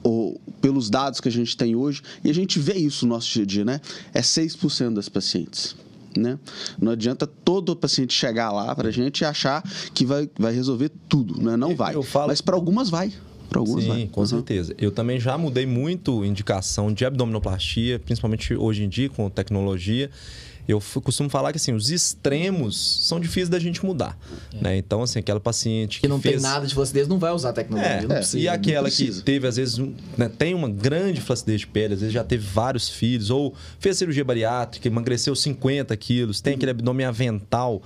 ou, pelos dados que a gente tem hoje, e a gente vê isso no nosso dia a dia, né? É 6% das pacientes. Né? Não adianta todo paciente chegar lá para a gente e achar que vai, vai resolver tudo, né? Não vai. Falo... Mas para algumas vai. Para algumas Sim, vai. com uhum. certeza. Eu também já mudei muito indicação de abdominoplastia, principalmente hoje em dia com tecnologia eu costumo falar que assim, os extremos são difíceis da gente mudar. É. Né? Então, assim, aquela paciente que, que não fez... tem nada de flacidez não vai usar tecnologia. É, não precisa, e aquela que teve, às vezes, né, tem uma grande flacidez de pele, às vezes já teve vários filhos, ou fez cirurgia bariátrica, emagreceu 50 quilos, tem aquele abdômen avental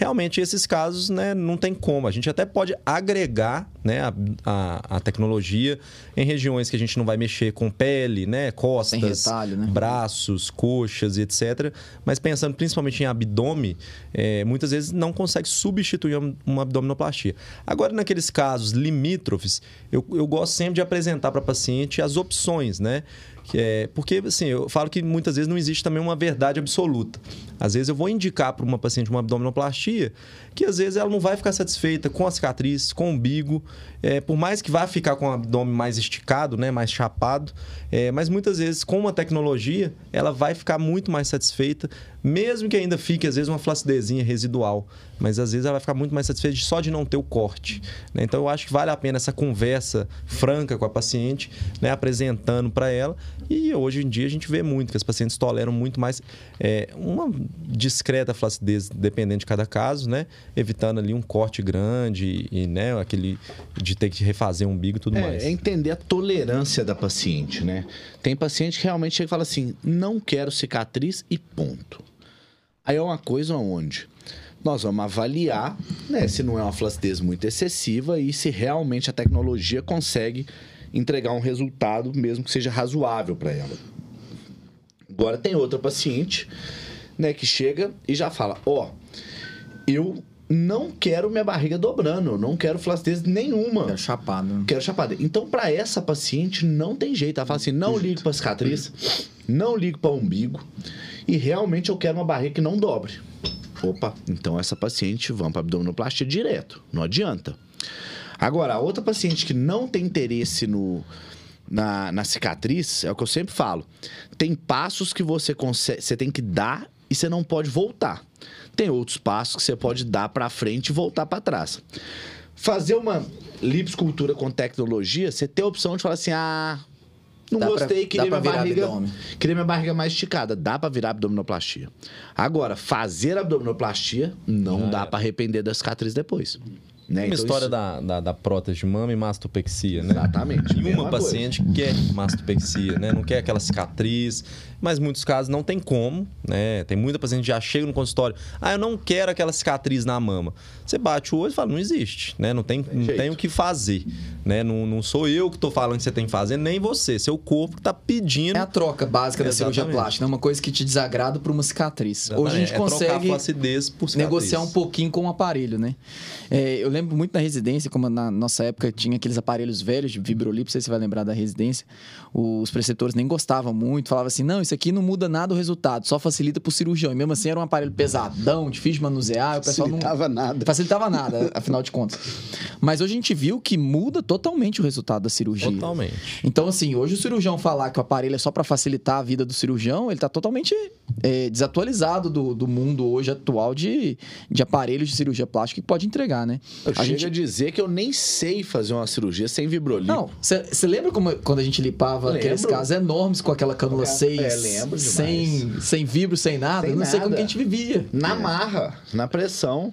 realmente esses casos né, não tem como. A gente até pode agregar né, a, a, a, tecnologia em regiões que a gente não vai mexer com pele, né, costas, retalho, né? braços, coxas e etc. Mas pensando principalmente em abdômen, é, muitas vezes não consegue substituir uma abdominoplastia. Agora, naqueles casos limítrofes, eu, eu gosto sempre de apresentar para o paciente as opções, né? É, porque, assim, eu falo que muitas vezes não existe também uma verdade absoluta. Às vezes eu vou indicar para uma paciente uma abdominoplastia que às vezes ela não vai ficar satisfeita com a cicatriz, com o umbigo, é, por mais que vá ficar com o abdômen mais esticado, né, mais chapado, é, mas muitas vezes com uma tecnologia ela vai ficar muito mais satisfeita, mesmo que ainda fique às vezes uma flacidezinha residual, mas às vezes ela vai ficar muito mais satisfeita só de não ter o corte. Né? Então eu acho que vale a pena essa conversa franca com a paciente, né, apresentando para ela. E hoje em dia a gente vê muito que as pacientes toleram muito mais é, uma discreta flacidez, dependendo de cada caso, né? evitando ali um corte grande e, né, aquele de ter que refazer um umbigo e tudo é, mais. É entender a tolerância da paciente, né? Tem paciente que realmente chega e fala assim: não quero cicatriz e ponto. Aí é uma coisa onde nós vamos avaliar né, se não é uma flacidez muito excessiva e se realmente a tecnologia consegue entregar um resultado, mesmo que seja razoável para ela. Agora tem outra paciente né, que chega e já fala: Ó, oh, eu não quero minha barriga dobrando, não quero flacidez nenhuma. Quero chapada. Quero chapada. Então, para essa paciente, não tem jeito. Ela fala assim: não ligo para cicatriz, não ligo para umbigo e realmente eu quero uma barriga que não dobre. Opa, então essa paciente vamos para abdominoplastia direto, não adianta. Agora, a outra paciente que não tem interesse no, na, na cicatriz, é o que eu sempre falo. Tem passos que você, consegue, você tem que dar e você não pode voltar. Tem outros passos que você pode dar para frente e voltar para trás. Fazer uma liposcultura com tecnologia, você tem a opção de falar assim: ah, não dá gostei, pra, queria, minha barriga, queria minha barriga mais esticada. Dá para virar abdominoplastia. Agora, fazer abdominoplastia, não dá para arrepender da cicatriz depois. Né? Uma então, história isso... da, da, da, prótese de mama e mastopexia, né? Exatamente. E uma paciente coisa. quer mastopexia, né? Não quer aquela cicatriz, mas muitos casos não tem como, né? Tem muita paciente que já chega no consultório, ah, eu não quero aquela cicatriz na mama. Você bate o olho e fala, não existe, né? Não tem, não tem o que fazer, né? Não, não sou eu que estou falando que você tem que fazer, nem você. Seu corpo que está pedindo. É a troca básica Exatamente. da cirurgia plástica, né? Uma coisa que te desagrada por uma cicatriz. Exatamente. Hoje a gente é consegue por negociar um pouquinho com o aparelho, né? É, eu lembro muito na residência, como na nossa época tinha aqueles aparelhos velhos de vibrolip, não sei se você vai lembrar da residência. Os preceptores nem gostavam muito, falavam assim, não, isso isso aqui não muda nada o resultado, só facilita pro cirurgião. E mesmo assim era um aparelho pesadão, difícil de manusear, o pessoal não Facilitava nada. facilitava nada, afinal de contas. Mas hoje a gente viu que muda totalmente o resultado da cirurgia. Totalmente. Então, assim, hoje o cirurgião falar que o aparelho é só para facilitar a vida do cirurgião, ele tá totalmente é, desatualizado do, do mundo hoje atual de, de aparelhos de cirurgia plástica que pode entregar, né? Eu a gente a dizer que eu nem sei fazer uma cirurgia sem vibrolipo. não, você lembra como, quando a gente limpava Lembro. aqueles casos enormes com aquela cânula É, 6? Lembro demais. sem, sem vibro, sem nada? Sem Eu não sei como nada. que a gente vivia. Na marra, na pressão.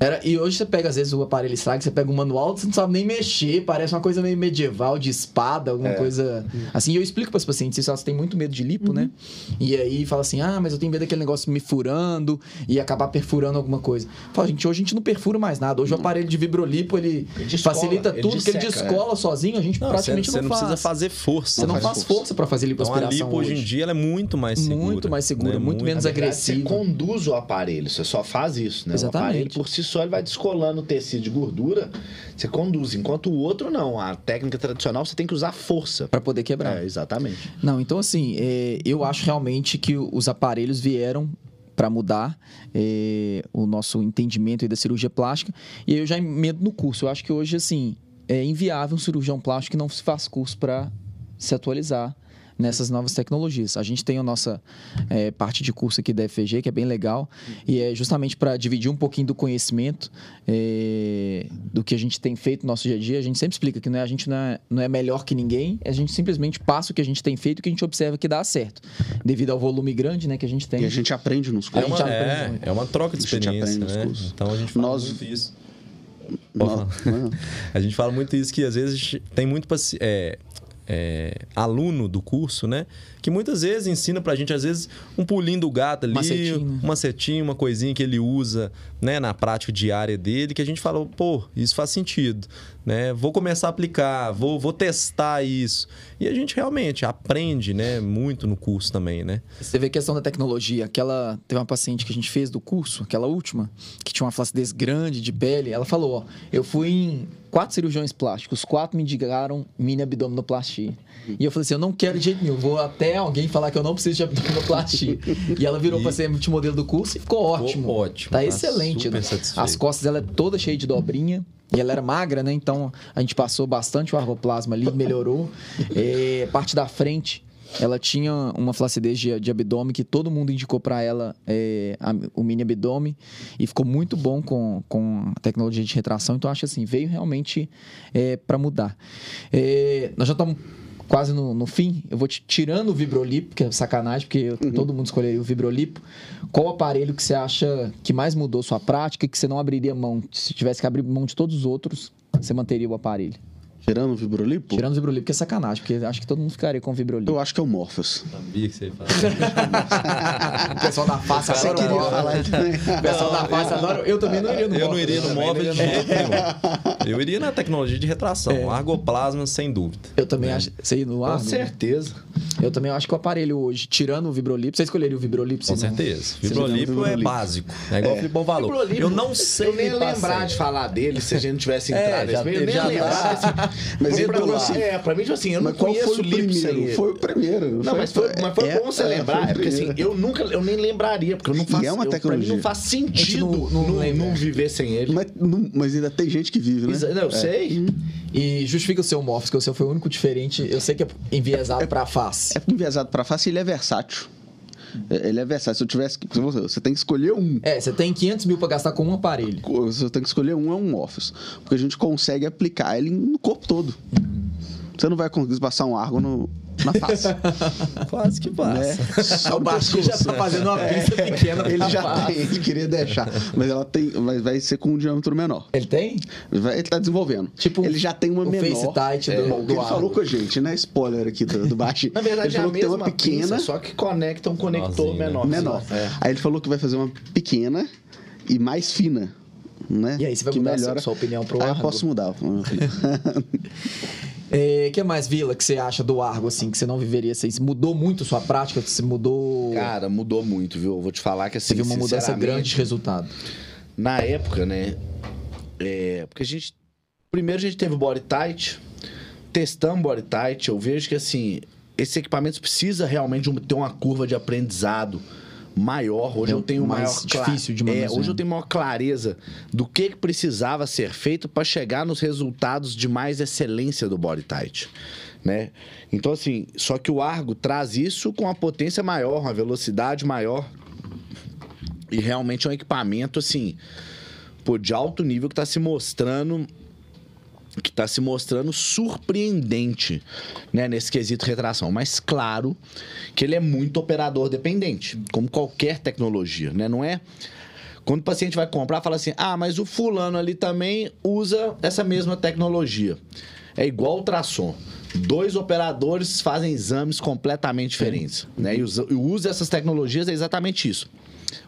Era, e hoje você pega, às vezes, o aparelho estraga, você pega um manual, você não sabe nem mexer, parece uma coisa meio medieval, de espada, alguma coisa. Assim, eu explico para os pacientes isso, elas têm muito medo de lipo, né? E aí fala assim: ah, mas eu tenho medo daquele negócio me furando e acabar perfurando alguma coisa. Fala, gente, hoje a gente não perfura mais nada. Hoje o aparelho de vibrolipo, ele, Ele descola, facilita ele tudo, porque ele disseca, descola sozinho, a gente Não, praticamente você, não, você não faz. precisa fazer força. Você não né? faz força para fazer Então a lipoaspiração lipo hoje em dia ela é muito mais segura. Muito mais segura, né? muito menos Na verdade, agressiva. Você conduz o aparelho, você só faz isso, né? Exatamente. O aparelho por si só ele vai descolando o tecido de gordura, você conduz. Enquanto o outro não. A técnica tradicional você tem que usar força. Para poder quebrar. É, exatamente. Não, então assim, é, eu acho realmente que os aparelhos vieram para mudar é, o nosso entendimento da cirurgia plástica. E aí eu já emendo no curso. Eu acho que hoje, assim, é inviável um cirurgião plástico que não se faz curso para se atualizar nessas novas tecnologias. A gente tem a nossa é, parte de curso aqui da FG, que é bem legal, e é justamente para dividir um pouquinho do conhecimento é, do que a gente tem feito no nosso dia a dia. A gente sempre explica que não é, a gente não é, não é melhor que ninguém, a gente simplesmente passa o que a gente tem feito e o que a gente observa que dá certo, devido ao volume grande né, que a gente tem. E a gente aprende nos É cursos. gente uma, aprende é, é uma troca de A gente aprende experiência, nos né? cursos. Então a gente fala Nós- muito isso. Não, não. A gente fala muito isso que às vezes a gente tem muito paci- é, é, aluno do curso, né? Que muitas vezes ensina pra gente, às vezes, um pulinho do gato ali, Macetinho, né? uma setinha, uma coisinha que ele usa né, na prática diária dele, que a gente fala, pô, isso faz sentido. Né? Vou começar a aplicar, vou, vou testar isso. E a gente realmente aprende né, muito no curso também, né? Você vê a questão da tecnologia. Aquela. Teve uma paciente que a gente fez do curso, aquela última, que tinha uma flacidez grande de pele. Ela falou: ó, eu fui em quatro cirurgiões plásticos, quatro me indicaram mini abdominoplastia. E eu falei assim: eu não quero de jeito nenhum, vou até alguém falar que eu não preciso de abdominoplastia. e ela virou E- pra ser multimodelo do curso e ficou ótimo. ótimo, Tá tá excelente. né? As costas dela é toda cheia de dobrinha. E ela era magra, né? Então a gente passou bastante o argoplasma ali, melhorou. É, parte da frente, ela tinha uma flacidez de, de abdômen que todo mundo indicou para ela é, a- o mini abdômen e ficou muito bom com, com a tecnologia de retração. Então acho assim, veio realmente para mudar. É, nós já estamos quase no, no fim. Eu vou te tirando o Vibrolipo, que é sacanagem, porque eu- todo mundo escolheria o Vibrolipo. Qual o aparelho que você acha que mais mudou sua prática e que você não abriria mão? Se tivesse que abrir mão de todos os outros, você manteria o aparelho? Tirando o vibrolipo, Tirando o Vibrolipo, que é sacanagem, porque acho que todo mundo ficaria com o Vibrolipo. eu acho que é o Morpheus. Sabia que você ia falar. O pessoal da face adora o queria falar também. O pessoal da face adora. Eu também não iria no Eu não iria no não de jeito nenhum. Eu iria na tecnologia de retração. É. Argoplasma, sem dúvida. Eu também acho. Você ia no ar? Com certeza. Eu também acho que o aparelho hoje, tirando o Vibrolipo, você escolheria o Vibrolipo? Com certeza. não- Vibrolipo é básico. É igual o Filipão falou. Vibrolipo, Eu não sei Eu nem lembrar de falar dele se a gente não tivesse É, entrado já nesse meio. Eu nem já lembrar. Mas Pra ele mim, falou assim, É, pra mim, tipo assim, eu não Mas conheço foi o sem ele. Foi o primeiro. Não, mas foi, mas foi é, bom você é, lembrar, é porque assim, eu nunca, eu nem lembraria, porque eu não E faço, é uma eu, pra mim tecnologia. não faz sentido não- viver sem ele. Mas, ainda tem gente que vive, né? Eu sei. E justifica o seu Morpheus, que o seu foi o único diferente. Eu sei que é enviesado pra face. É enviesado pra face e ele é versátil. É, Ele é versátil. Se eu tivesse Você, tem que escolher um. É, você tem 500 mil pra gastar com um aparelho. Você tem que escolher um, é um Office. Porque a gente consegue aplicar ele no corpo todo. Você não vai conseguir passar um argo no, na face. Quase que passa. né? Só O Bastinho já tá fazendo uma pista pequena pra Ele já face. tem, ele queria deixar. Mas ela tem. Vai, vai ser com um diâmetro menor. Ele tem? Ele, vai- ele tá desenvolvendo. Tipo ele já tem uma o menor. Face Tight do- É, do que ele Argo. falou com a gente, né? Spoiler aqui do, do baixo. Na verdade, ele é a falou que tem uma pequena. pinça, só que conecta um conector né? menor. menor. É. Aí ele falou que vai fazer uma pequena e mais fina. Né? E aí, você vai que mudar melhora... sua- sua opinião pro ah, eu Argo? posso mudar. O que mais, Vila, que você acha do Argo, assim, que você não viveria sem? Mudou muito sua prática? Você mudou... Cara, mudou muito, viu? Eu Vou te falar que assim, viu uma mudança grande de resultado. Na época, né? É, porque a gente. Primeiro a gente teve o body tight, testamos body tight. Eu vejo que assim. esses equipamentos precisam realmente ter uma curva de aprendizado maior. Hoje É eu tenho mais maior difícil de é. Hoje eu tenho maior clareza do que, que precisava ser feito para chegar nos resultados de mais excelência do body tight. Né? Então, assim, só que o Argo traz isso com uma potência maior, uma velocidade maior. E realmente é um equipamento, assim, pô, de alto nível que está se mostrando que está se mostrando surpreendente né, nesse quesito retração. Mas claro que ele é muito operador dependente, como qualquer tecnologia, né? Não é. Quando o paciente vai comprar, fala assim: ah, mas o fulano ali também usa essa mesma tecnologia. É igual ultrassom. Dois operadores fazem exames completamente diferentes. Né? E usa- o uso dessas tecnologias é exatamente isso.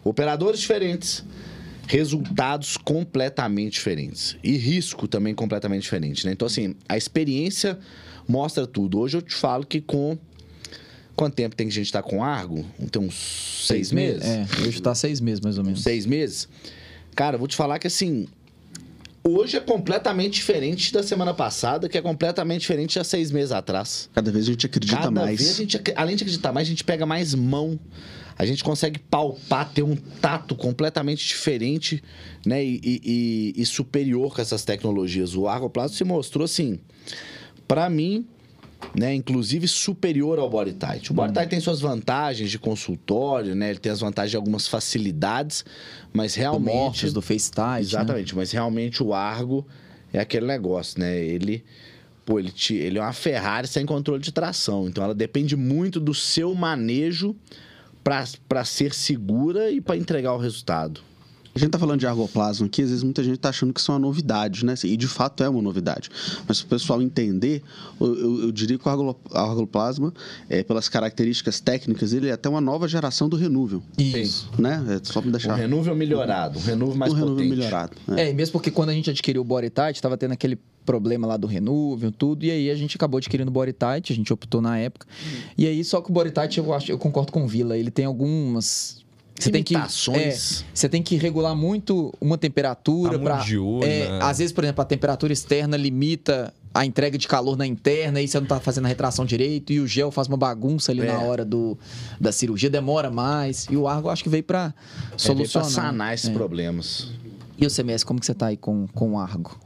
Operadores diferentes, resultados completamente diferentes. E risco também completamente diferente, né? Então, assim, a experiência mostra tudo. Hoje eu te falo que com... Quanto tempo tem que a gente estar com Argo? Tem uns seis, meses? É, hoje tá seis meses mais ou menos. Seis meses? Cara, eu vou te falar que, assim... Hoje é completamente diferente da semana passada, que é completamente diferente há seis meses atrás. Cada vez a gente acredita Cada mais. vez a gente, além de acreditar mais, a gente pega mais mão. A gente consegue palpar, ter um tato completamente diferente né, e, e- e- superior com essas tecnologias. O Argoplasma se mostrou, assim, para mim, né, inclusive superior ao Body Tight. O Body Tight tem suas vantagens de consultório, né, ele tem as vantagens de algumas facilidades, mas Do realmente... Morpheus, do FaceTime. Exatamente, mas realmente o Argo é aquele negócio, né? Ele, pô, ele, te, ele é uma Ferrari sem controle de tração. Então ela depende muito do seu manejo para ser segura e para entregar o resultado. A gente tá falando de argoplasma aqui, às vezes muita gente tá achando que isso é uma novidade, né? E de fato é uma novidade. Mas para o pessoal entender, eu, eu- eu diria que o argoplasma, é, pelas características técnicas, ele é até uma nova geração do Renúvel. Isso. Né? É só me Um deixar. renúvel melhorado, um renúvel mais um Renúvel potente. melhorado. né? É, e mesmo porque quando a gente adquiriu o Body Tight, tava tendo aquele problema lá do Renúvel, tudo, e aí a gente acabou adquirindo o Body Tight, a gente optou na época. E aí, só que o Tight, eu acho, eu concordo com o Vila, ele tem algumas. Você tem que, é, você tem que regular muito uma temperatura Tá para de olho, né? Às vezes, por exemplo, a temperatura externa limita a entrega de calor na interna, e você não tá fazendo a retração direito, e o gel faz uma bagunça ali É. na hora do, da cirurgia, demora mais. E o Argo acho que veio para É, veio solucionar. pra sanar esses É. problemas. E o CMS, como que você tá aí com, com o Argo?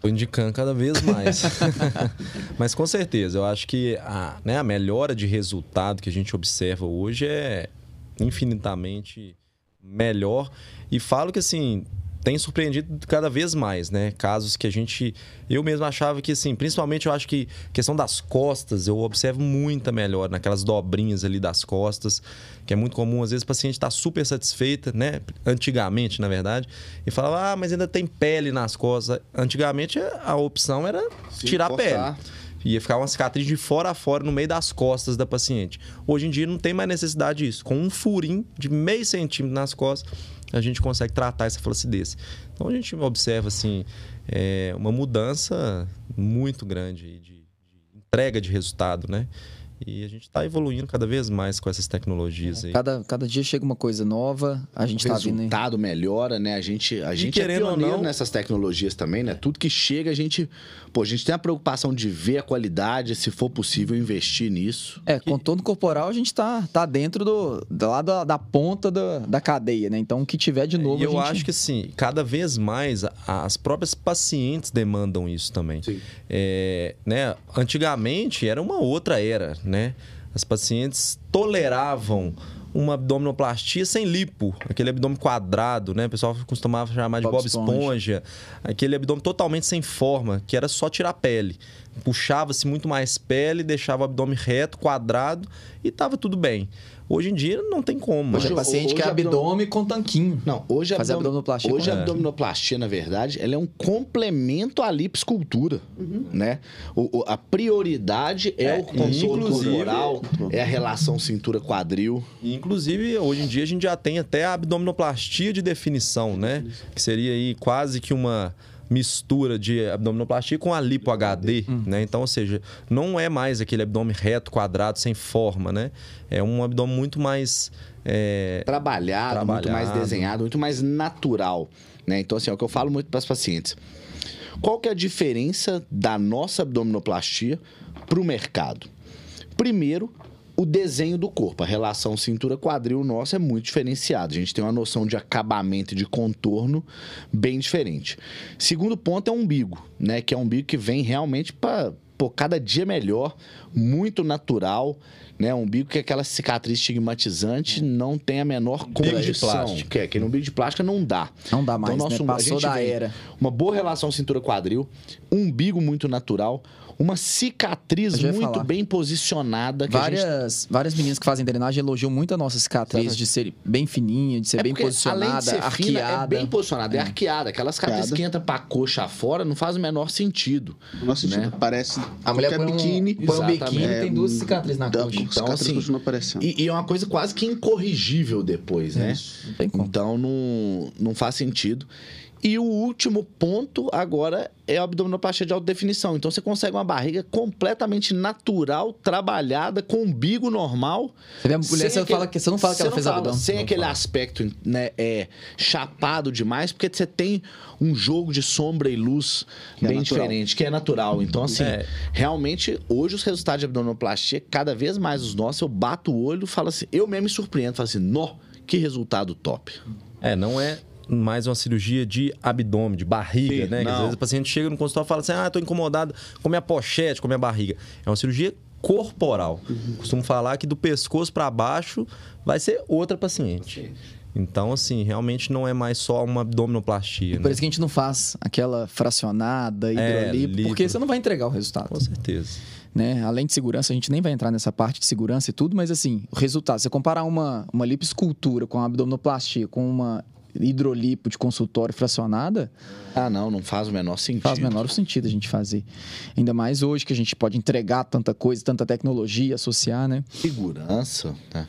Tô indicando cada vez mais. Mas com certeza, eu acho que a, né, a melhora de resultado que a gente observa hoje é infinitamente melhor. E falo que assim. Tem surpreendido cada vez mais, né? Casos que a gente. Eu mesmo achava que, assim, principalmente eu acho que questão das costas, eu observo muita melhora naquelas dobrinhas ali das costas, que é muito comum. Às vezes o paciente está super satisfeita, né? Antigamente, na verdade, e falava, ah, mas ainda tem pele nas costas. Antigamente a opção era Sim, tirar cortar. pele. Ia ficar uma cicatriz de fora a fora no meio das costas da paciente. Hoje em dia não tem mais necessidade disso. Com um furinho de meio centímetro nas costas, a gente consegue tratar essa flacidez. Então a gente observa assim é, uma mudança muito grande de, de entrega de resultado, né? E a gente está evoluindo cada vez mais com essas tecnologias aí. Cada, cada dia chega uma coisa nova, a gente o tá vindo. hein? resultado melhora, né? A gente, a gente é querendo ou pioneiro não- nessas tecnologias também, né? Tudo que chega, a gente... Pô, a gente tem a preocupação de ver a qualidade, se for possível, investir nisso. É, contorno corporal a gente tá, tá dentro do, do lado da, da ponta da, da cadeia, né? Então o que tiver de novo. E eu a gente... acho que assim, cada vez mais as próprias pacientes demandam isso também. Sim. É, né, antigamente era uma outra era, né? As pacientes toleravam uma abdominoplastia sem lipo, aquele abdômen quadrado, né? O pessoal costumava chamar de Bob Bob, Esponja. aquele abdômen totalmente sem forma, que era só tirar a pele. Puxava-se muito mais pele, deixava o abdômen reto, quadrado e tava tudo bem. Hoje em dia não tem como. Hoje né? é paciente hoje que é abdom- abdômen com tanquinho. Não, hoje a Fazer abdom- abdominoplastia Hoje a com- abdominoplastia, na verdade, ela é um complemento à liposcultura, né? O- o- a prioridade é, É, o inclusive- corporal, é a relação cintura-quadril. E, Inclusive, hoje em dia a gente já tem até a abdominoplastia de definição, né? Que seria aí quase que uma mistura de abdominoplastia com a lipo HD, né? Então, ou seja, não é mais aquele abdômen reto, quadrado, sem forma, né? É um abdômen muito mais... é, Trabalhado, muito mais Trabalhado. desenhado, muito mais natural, né? Então, assim, é o que eu falo muito para as pacientes. Qual que é a diferença da nossa abdominoplastia para o mercado? Primeiro, o desenho do corpo. A relação cintura-quadril nossa é muito diferenciada. A gente tem uma noção de acabamento e de contorno bem diferente. Segundo ponto é o umbigo, né? Que é um umbigo que vem realmente para pô, cada dia melhor, muito natural, né? Um umbigo que é aquela cicatriz estigmatizante não tem a menor de condição. plástico. Que é que no umbigo de plástica não dá. Não dá mais, Então, né? nosso- a Passou da era. Uma boa relação cintura-quadril, um umbigo muito natural, uma cicatriz muito falar. bem posicionada. Que a gente Várias, várias meninas que fazem drenagem elogiam muito a nossa cicatriz, de ser bem fininha, de ser É bem porque, além posicionada, de ser fina, arqueada. é bem posicionada, é, arqueada. Aquelas cicatrizes que entram pra coxa afora não faz o menor sentido. Nossa, Né? tipo, parece A mulher põe um, biquíni. põe um biquíni e tem duas cicatrizes na coxa. Caras assim. E, e é uma coisa quase que incorrigível depois, né? Não tem como. Então não, não faz sentido. E o último ponto agora é a abdominoplastia de alta definição. Então você consegue uma barriga completamente natural, trabalhada, com umbigo normal. Você vê a mulher, você, fala que, você não fala que ela não fez fala, abdômen. Sem Não aquele fala. aspecto né, é, chapado demais, porque você tem um jogo de sombra e luz Que é bem natural. diferente, que é natural. Então, assim, É. realmente, hoje os resultados de abdominoplastia, cada vez mais os nossos, eu bato o olho e falo assim, eu mesmo me surpreendo, falo assim, nó, que resultado top. É, não é mais uma cirurgia de abdômen, de barriga, Sim, né? Às vezes o paciente chega no consultório e fala assim: ah, tô incomodado com minha pochete, com minha barriga. É uma cirurgia corporal. Costumo falar que do pescoço para baixo vai ser outra paciente. Então, assim, realmente não é mais só uma abdominoplastia. Por Né? isso que a gente não faz aquela fracionada, hidrolipo, lipo. porque você não vai entregar o resultado. Com certeza. né? Além de segurança, a gente nem vai entrar nessa parte de segurança e tudo, mas assim, o resultado, você comparar uma, uma lipoescultura com uma abdominoplastia, com uma hidrolipo de consultório fracionada, Ah, não, não faz o menor sentido. faz o menor sentido a gente fazer. Ainda mais hoje que a gente pode entregar tanta coisa, tanta tecnologia, associar, né? Segurança, né?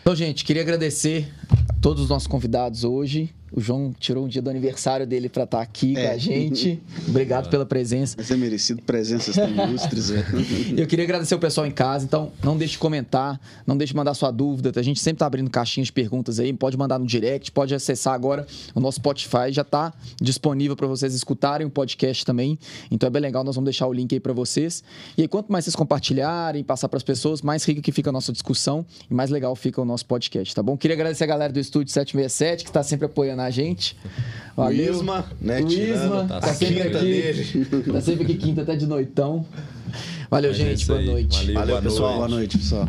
Então, gente, queria agradecer a todos os nossos convidados hoje. O João tirou um dia do aniversário dele para estar aqui com É. a gente. Obrigado pela presença. Mas é merecido presenças tão ilustres. é. Eu queria agradecer o pessoal em casa, então não deixe de comentar, não deixe de mandar sua dúvida. A gente sempre tá abrindo caixinhas de perguntas aí, pode mandar no direct, pode acessar agora o nosso Spotify, já tá disponível para vocês escutarem o podcast também. Então é bem legal, nós vamos deixar o link aí para vocês. E aí quanto mais vocês compartilharem, passar para as pessoas, mais rica que fica a nossa discussão e mais legal fica o nosso podcast, tá bom? Queria agradecer a galera do estúdio 767 que está sempre apoiando a gente. Valeu. O Isma, né, O Isma, a tá sempre quinta aqui. dele. Tá sempre aqui quinta até de noitão. Valeu, É gente. Boa noite. Valeu, Valeu, boa pessoal. noite. Boa noite, pessoal.